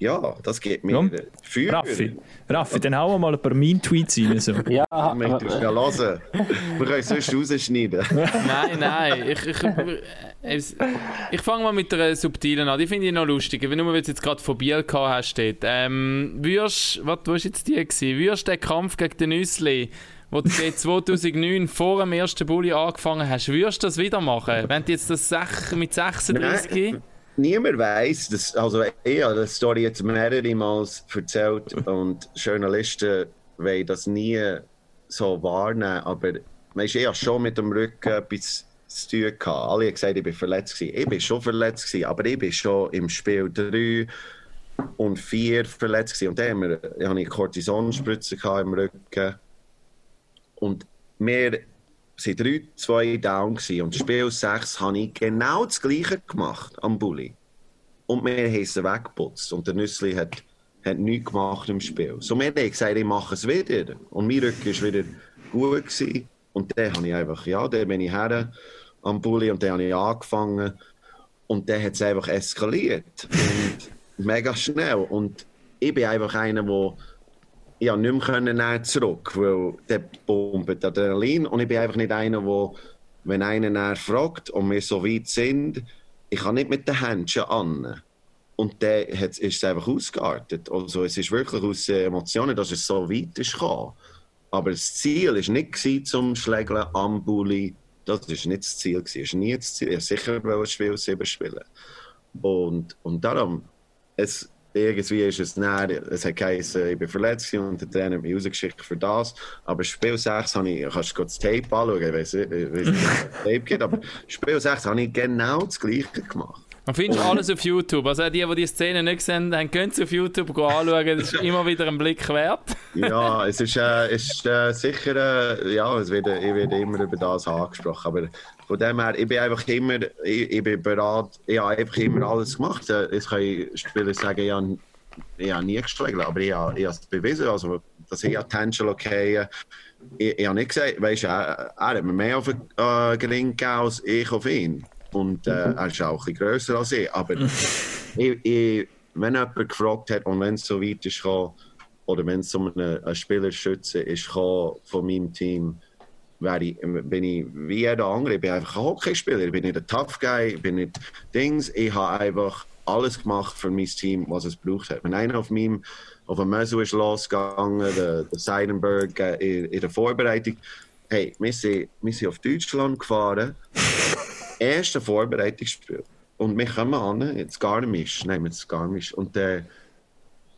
ja, das gibt mir Komm, Feuer. Raffi, Raffi, dann hauen wir mal ein paar Mean Tweets rein. So. Ja, es ja hören. Wir können es sonst rausschneiden. Nein, nein. Ich, ich, ich, ich fange mal mit der subtilen an. Die finde ich noch lustig. Wenn du weil du jetzt gerade von Biel gehabt hast, steht. Ähm, würdest, was war jetzt die gewesen? Würdest du den Kampf gegen den Nüssli, wo du den 2009 vor dem ersten Bulli angefangen hast, würdest du das wieder machen? Wenn du jetzt das sech, mit 36 Nein. Niemand weiß, dass, also ich habe die Story jetzt mehrere Mal erzählt und Journalisten wollen das nie so wahrnehmen, aber weißt, ich habe schon mit dem Rücken etwas zu tun gehabt. Alle haben gesagt, ich bin verletzt gewesen. Ich bin schon verletzt gewesen, aber ich bin schon im Spiel 3 und 4 verletzt gewesen. Und dann haben wir, ich hatte Kortisonspritze im Rücken und wir sind 3, 2 down gewesen. und Spiel 6 habe ich genau das Gleiche gemacht am Bulli. Und wir haben es weggeputzt. Und der Nüssli hat, hat nichts gemacht im Spiel. So wir haben gesagt, ich mache es wieder. Und mein Rücken war wieder gut. Gewesen. Und dann habe ich einfach, ja, dann bin ich her am Bulli und dann habe ich angefangen. Und dann hat es einfach eskaliert. Und mega schnell. Und ich bin einfach einer, der ja, nicht mehr können zurück, weil der pumpt Adrenalin und ich bin einfach nicht einer, der, wenn einer fragt und wir so weit sind, ich kann nicht mit den Händchen an. Und dann hat- ist es einfach ausgeartet. Also es ist wirklich aus äh, Emotionen, dass es so weit ist gekommen. Aber das Ziel war nicht zum Schlägeln am Bulli. Das war nicht das Ziel. Es war nie das Ziel. Ich wollte sicher wollte Spiel 7 spielen. Und, und darum, es, irgendwie ist es näher, es hat geheißen, ich bin verletzt und der Trainer hat mich rausgeschickt für das. Aber Spiel 6 habe ich, kannst du das Tape anschauen, ich weiß nicht, ob es Tape gibt, aber Spiel 6 habe ich genau das Gleiche gemacht. Man findest alles auf YouTube. Also die, die die Szene nicht gesehen haben, können sie auf YouTube anschauen. Das ist immer wieder ein Blick wert. Ja, es ist, äh, ist äh, sicher, äh, ja, es wird, ich werde immer über das angesprochen, aber von dem her, ich bin einfach immer, ich, ich bin bereit, ich habe einfach immer alles gemacht. Äh, Es können Spieler sagen, ich habe, ich habe nie geschlagen, aber ich habe, ich habe es bewiesen, also, dass ich Attention okay ich, ich habe nicht gesagt, weißt du, er, er hat mir mehr auf den äh, Gring gegeben als ich auf ihn. Und äh, er ist auch ein bisschen grösser als ich, aber ich, ich, wenn jemand gefragt hat und wenn es so weit ist gekommen, oder wenn es um einen, einen Spieler schützen ist gekommen von meinem Team, wäre ich, bin ich wie jeder andere. Ich bin einfach ein Hockeyspieler. Ich bin nicht ein Tough Guy, ich bin nicht Dings. Ich habe einfach alles gemacht für mein Team, was es braucht hat. Wenn einer auf meinem auf dem Meso ist losgegangen, der, der Seidenberg äh, in, in der Vorbereitung, hey, wir sind, wir sind auf Deutschland gefahren, erste Vorbereitungsspiel. Und wir kommen an, jetzt Garmisch, nehmen wir Garmisch. Und äh,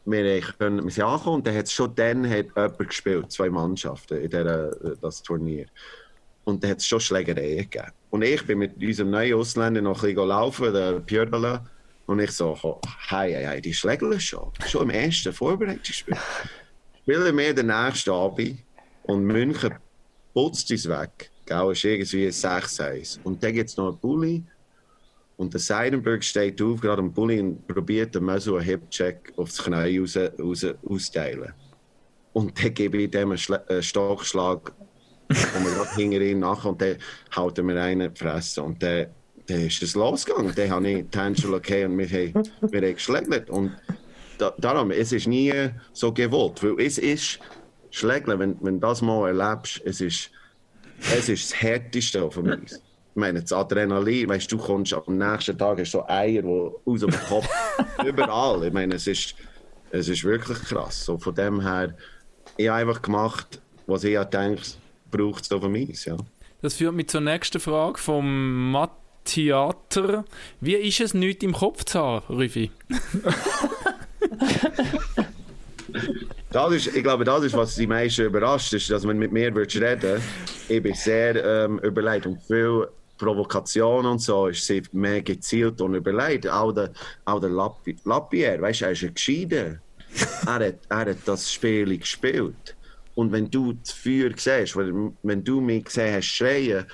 wir, können, wir sind angekommen und dann hat schon dann hat jemand gespielt, zwei Mannschaften in dieser, das Turnier. Und dann hat es schon Schlägereien gegeben. Und ich bin mit unserem neuen Ausländer noch ein bisschen laufen, der Pjördele. Und ich so, hey, hey, hey, die schlägeln schon. Schon im ersten Vorbereitungsspiel. Spielen wir den nächsten Abend und München putzt uns weg. Gell, ist irgendwie 6-1. Und dann gibt es noch einen Bulli und der Seidenberg steht auf, gerade am Bulli, und probiert den Mösel einen Hip-Check aufs Knie raus, raus, austeilen. Und dann gebe ich dem einen, Schla einen Stockschlag, und wir gerade hinter ihm nach, und dann haut er mir einen in Fresse. Und dann, dann ist es losgegangen. Dann habe ich die Hände okay und wir haben, wir haben geschlägelt. Und da, darum, es ist nie so gewollt, weil es ist Schlägeln, wenn, wenn du das mal erlebst, es ist, es ist das Härteste von uns. Ich meine, das Adrenalin, weißt du, du kommst am nächsten Tag, hast so Eier, die aus dem Kopf, überall. Ich meine, es ist, es ist wirklich krass. So von dem her, ich habe einfach gemacht, was ich denke, braucht es auf dem Eis, ja. Das führt mich zur nächsten Frage vom Matt Theater. Wie ist es, nichts im Kopf zu haben, Rüfi? Das ist, ich glaube, das ist, was die meisten überrascht, ist, dass man mit mir reden würde. Ich bin sehr ähm, überlegt und viel Provokation und so ist sie mehr gezielt und überlegt. Auch der, auch der Lappi, Lapierre, weißt du, er ist ein er, hat, er hat das Spiel gespielt. Und wenn du das Feuer siehst, wenn du mich gesehen hast schreien,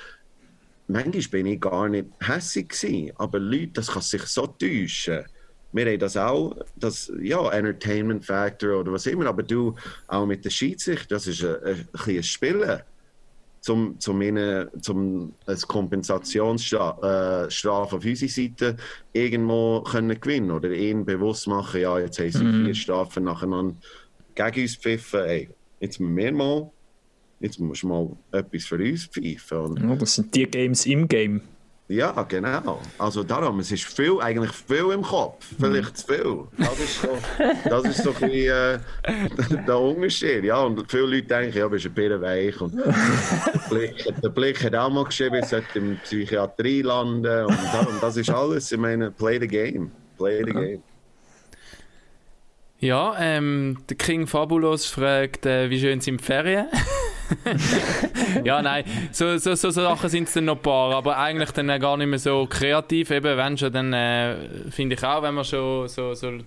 manchmal bin ich gar nicht hässlich gewesen. Aber Leute, das kann sich so täuschen wir haben das auch, das, ja, Entertainment Factor oder was immer, aber du auch mit der Schiedsrichter, das ist ein, ein, ein, Spielen, zum, zum, ihnen, zum eine Kompensationsstrafe äh, auf unserer Seite irgendwo können gewinnen oder ihnen bewusst machen, ja, jetzt haben sie mm. vier Strafen nacheinander gegen uns pfiffen, ey, jetzt müssen wir mal, jetzt musst du mal etwas für uns pfeifen. Ja, das sind die Games im Game. Ja, genau. Also darum, es ist viel, eigentlich viel im Kopf. Vielleicht zu viel. Das ist so, das ist so ein bisschen, äh, der Unterschied. Ja, und viele Leute denken, ja, bist ein bisschen weich. Und der, Blick, der Blick hat auch mal geschrieben, ich sollte in Psychiatrie landen. Und darum, das ist alles. Ich meine, play the game. Play the game. Ja, ähm, der King Fabulous fragt, äh, wie schön sind die Ferien? ja, nein, so, so, so Sachen sind es dann noch ein paar, aber eigentlich dann gar nicht mehr so kreativ. Eben, wenn schon, dann äh, finde ich auch, wenn man schon so, so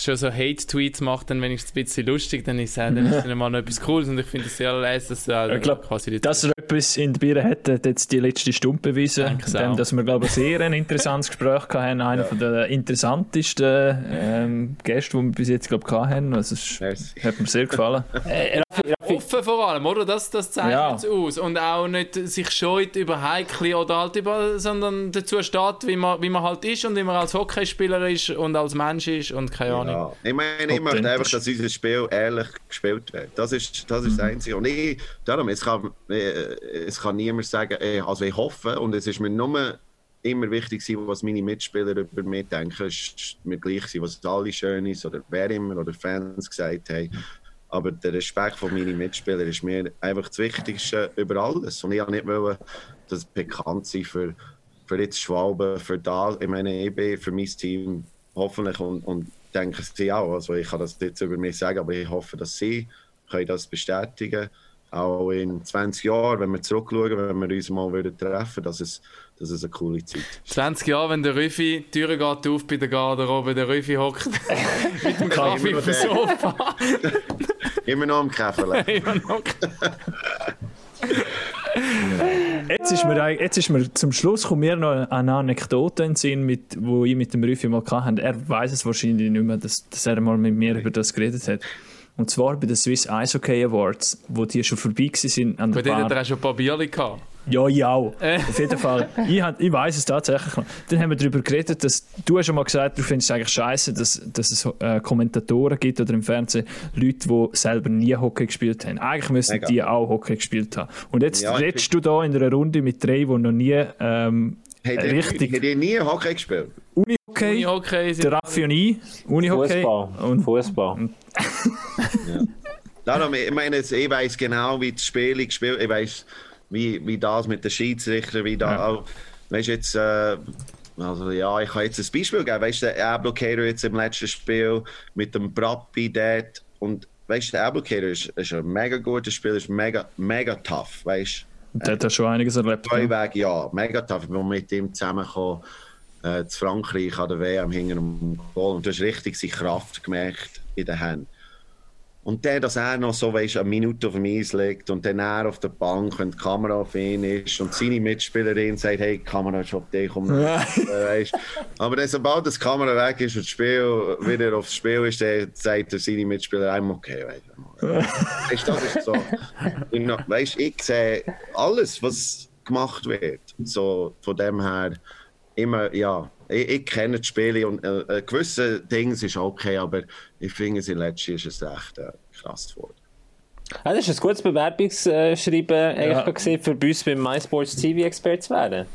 schon so Hate-Tweets macht, dann wenn ich es ein bisschen lustig, dann ist, äh, dann ist dann mal noch etwas Cooles und ich finde es sehr leise, dass äh, ich glaub, quasi dass er etwas in der Birne hat, hat jetzt die letzte Stunde bewiesen, dem, dass wir glaube ich sehr ein interessantes Gespräch hatten, einer ja. der interessantesten ähm, Gäste, die wir bis jetzt glaube ich hatten, also es hat mir sehr gefallen. Äh, Offen vor allem, oder? Das, das zeichnet ja. es aus. Und auch nicht sich scheut über Heikle oder halt über, sondern dazu steht, wie man, wie man halt ist und wie man als Hockeyspieler ist und als Mensch ist und keine Ahnung. Ja. Ich meine, ich möchte einfach, dass unser Spiel ehrlich gespielt wird. Das ist das, ist das mhm. Einzige. Und ich, darum, es kann, es kann niemand sagen, also ich hoffe, und es ist mir nur immer wichtig was meine Mitspieler über mich denken. Es ist mir gleich was alle schön ist oder wer immer oder Fans gesagt haben. Aber der Respekt von meinen Mitspielern ist mir einfach das Wichtigste über alles. Und ich wollte nicht wollen, das bekannt sein für, für jetzt Schwalben, für da, ich meine, ich bin für mein Team hoffentlich und, und denken sie auch. Also ich kann das jetzt über mich sagen, aber ich hoffe, dass sie können das bestätigen auch in 20 Jahren, wenn wir zurückschauen, wenn wir uns mal wieder treffen, dass es, dass es eine coole Zeit ist. 20 Jahre, wenn der Rüffi, die Tür geht auf bei der Garderobe, der Rüffi hockt mit dem Kaffee auf dem Sofa. Immer noch am Käferle. Jetzt ist, mir, jetzt ist mir zum Schluss kommt mir noch eine Anekdote in den Sinn, mit, wo ich mit dem Rüffi mal hatte. Er weiß es wahrscheinlich nicht mehr, dass, dass er mal mit mir über das geredet hat. Und zwar bei den Swiss Ice Hockey Awards, wo die schon vorbei waren. An der Bei denen hat er schon ein paar Bierchen gehabt. Ja, ich auch. Äh. Auf jeden Fall. Ich, hab- ich weiß es tatsächlich noch. Dann haben wir darüber geredet, dass du hast schon mal gesagt, du findest es eigentlich scheiße, dass, dass es äh, Kommentatoren gibt oder im Fernsehen Leute, die selber nie Hockey gespielt haben. Eigentlich müssen Mega. die auch Hockey gespielt haben. Und jetzt Ja, redest du da in einer Runde mit drei, die noch nie ähm, ihr, richtig ihr nie Hockey gespielt? Unihockey, Okay, der Raffi und ich, Unihockey. Fußball. Und Fußball. Darum, ich meine, ich weiß genau, wie das Spiel gespielt Ich weiß, wie, wie das mit den Schiedsrichter, wie da Ja. auch. Weißt du, jetzt, äh, also ja, ich kann jetzt ein Beispiel geben. Weißt du, der Ablocator jetzt im letzten Spiel mit dem Brappi dort. Und weißt du, der Ablocator ist, ist ein mega guter Spieler, ist mega, mega tough. Weißt du, der hat ja schon einiges erlebt. zwei Ja. Wege, ja, mega tough. Ich bin mit ihm zusammengekommen äh, zu Frankreich an der WM hinter dem Goal und du hast richtig seine Kraft gemerkt in den Händen. Und dann, dass er noch so weißt, eine Minute auf dem Eis liegt und dann er auf der Bank, wenn die Kamera auf ihn ist und seine Mitspielerin sagt, hey, die Kamera ist auf dich, komm äh, weißt. Aber dann, sobald das Kamera weg ist und das Spiel wieder aufs Spiel ist, dann sagt er seine Mitspieler einem, okay, weißt du. Weißt, das ist so. Weißt, ich sehe alles, was gemacht wird. So, von dem her, immer, ja, ich, ich kenne die Spiele und äh, äh, gewisse Dinge ist okay, aber ich finde, in letzter ist es echt äh, krass geworden. Ja, das ist ein gutes Bewerbungsschreiben eigentlich Ja. gesehen, für uns beim MySports TV Expert zu werden.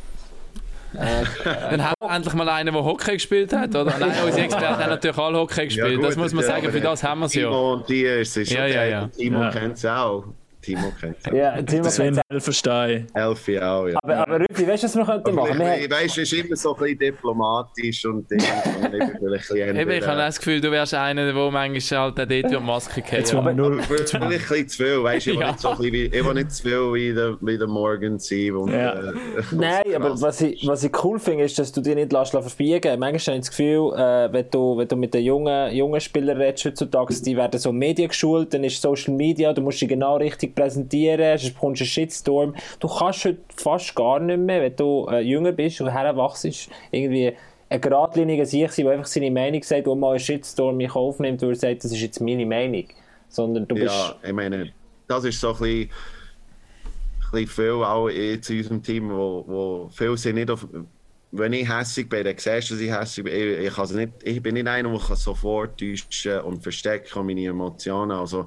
Dann haben wir endlich mal einen, der Hockey gespielt hat, oder? Nein, unsere Experten haben natürlich alle Hockey gespielt. gut, das muss man ja, sagen, für das haben wir es ja. Timo und dir, es ist Ja, okay. ja, ja. Timo Ja. kennt es auch. Timo kennt es. Ja, Timo Sven Helferstein. Elfi auch, ja. aber, aber Rüppi, weißt du, was wir könnten machen? Wir, Ich weißt, es ist immer so ein bisschen diplomatisch und Ding. und ich bin vielleicht ein bisschen Eben, ich habe das Gefühl, du wärst einer, der manchmal halt auch dort die Maske wollen wir nur. vielleicht ein bisschen zu viel, weißt du, ich will Ja. nicht so ein bisschen wie, ich will nicht zu viel wie der, wie der Morgan sein. Und, Ja. äh, Nein, aber was ich, was ich cool finde, ist, dass du dich nicht lässt verbiegen Manchmal habe ich das Gefühl, äh, wenn, du, wenn du mit den jungen, jungen Spielern redest heutzutage, die werden so mediengeschult, dann ist Social Media, du musst dich genau richtig präsentieren, sonst bekommst du einen Shitstorm. Du kannst heute fast gar nicht mehr, wenn du äh, jünger bist und heranwachst, irgendwie ein geradliniger Sieg sein, der einfach seine Meinung sagt und mal einen Shitstorm in Kauf nimmt, weil er sagt, das ist jetzt meine Meinung. Sondern du bist... Ja, ich meine, das ist so ein bisschen, bisschen viel auch jetzt in unserem Team, wo, wo viele sind nicht auf... Wenn ich hässig bin, dann siehst du, dass ich hässig bin. Ich, ich, also nicht, ich bin nicht einer, der kann sofort täuschen und verstecken meine Emotionen. Also,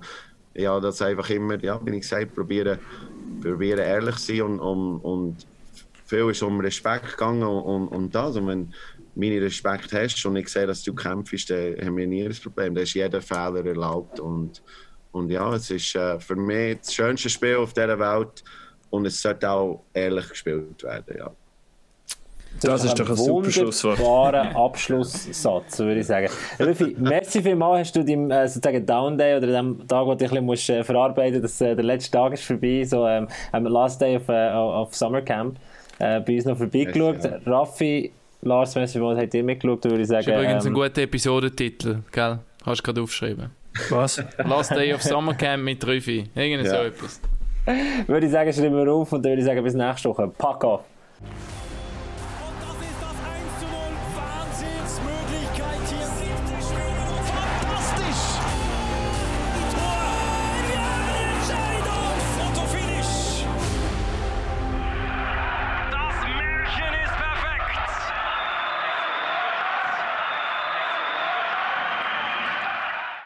ja, das einfach immer, ja, wie ich gesagt probieren, probieren ehrlich zu sein und, und, und viel ist um Respekt gegangen und, und, das. Und wenn du meine Respekt hast und ich sehe, dass du kämpfst, dann haben wir nie ein Problem. Da ist jeder Fehler erlaubt. Und, und ja, es ist äh, für mich das schönste Spiel auf dieser Welt und es sollte auch ehrlich gespielt werden. Ja. Das ist doch ein super Schlusswort. Abschlusssatz, würde ich sagen. Rüffi, merci vielmals, hast du deinem äh, sozusagen Down Day oder dem Tag, wo du dich ein bisschen musst, äh, verarbeiten musst, dass äh, der letzte Tag ist vorbei, so ähm, am Last Day of, äh, of Summer Camp, äh, bei uns noch vorbeigeschaut. Merci, Raffi, Lars, merci vielmals, habt ihr mitgeschaut, würde ich Das sagen. ist übrigens ein ähm, guter Episodentitel, gell? Hast du gerade aufgeschrieben. Was? Last Day of Summer Camp mit Rüffi. Irgend so Ja. etwas. würde ich sagen, schreiben wir auf und dann würde ich sagen, bis nächste Woche. Pack auf!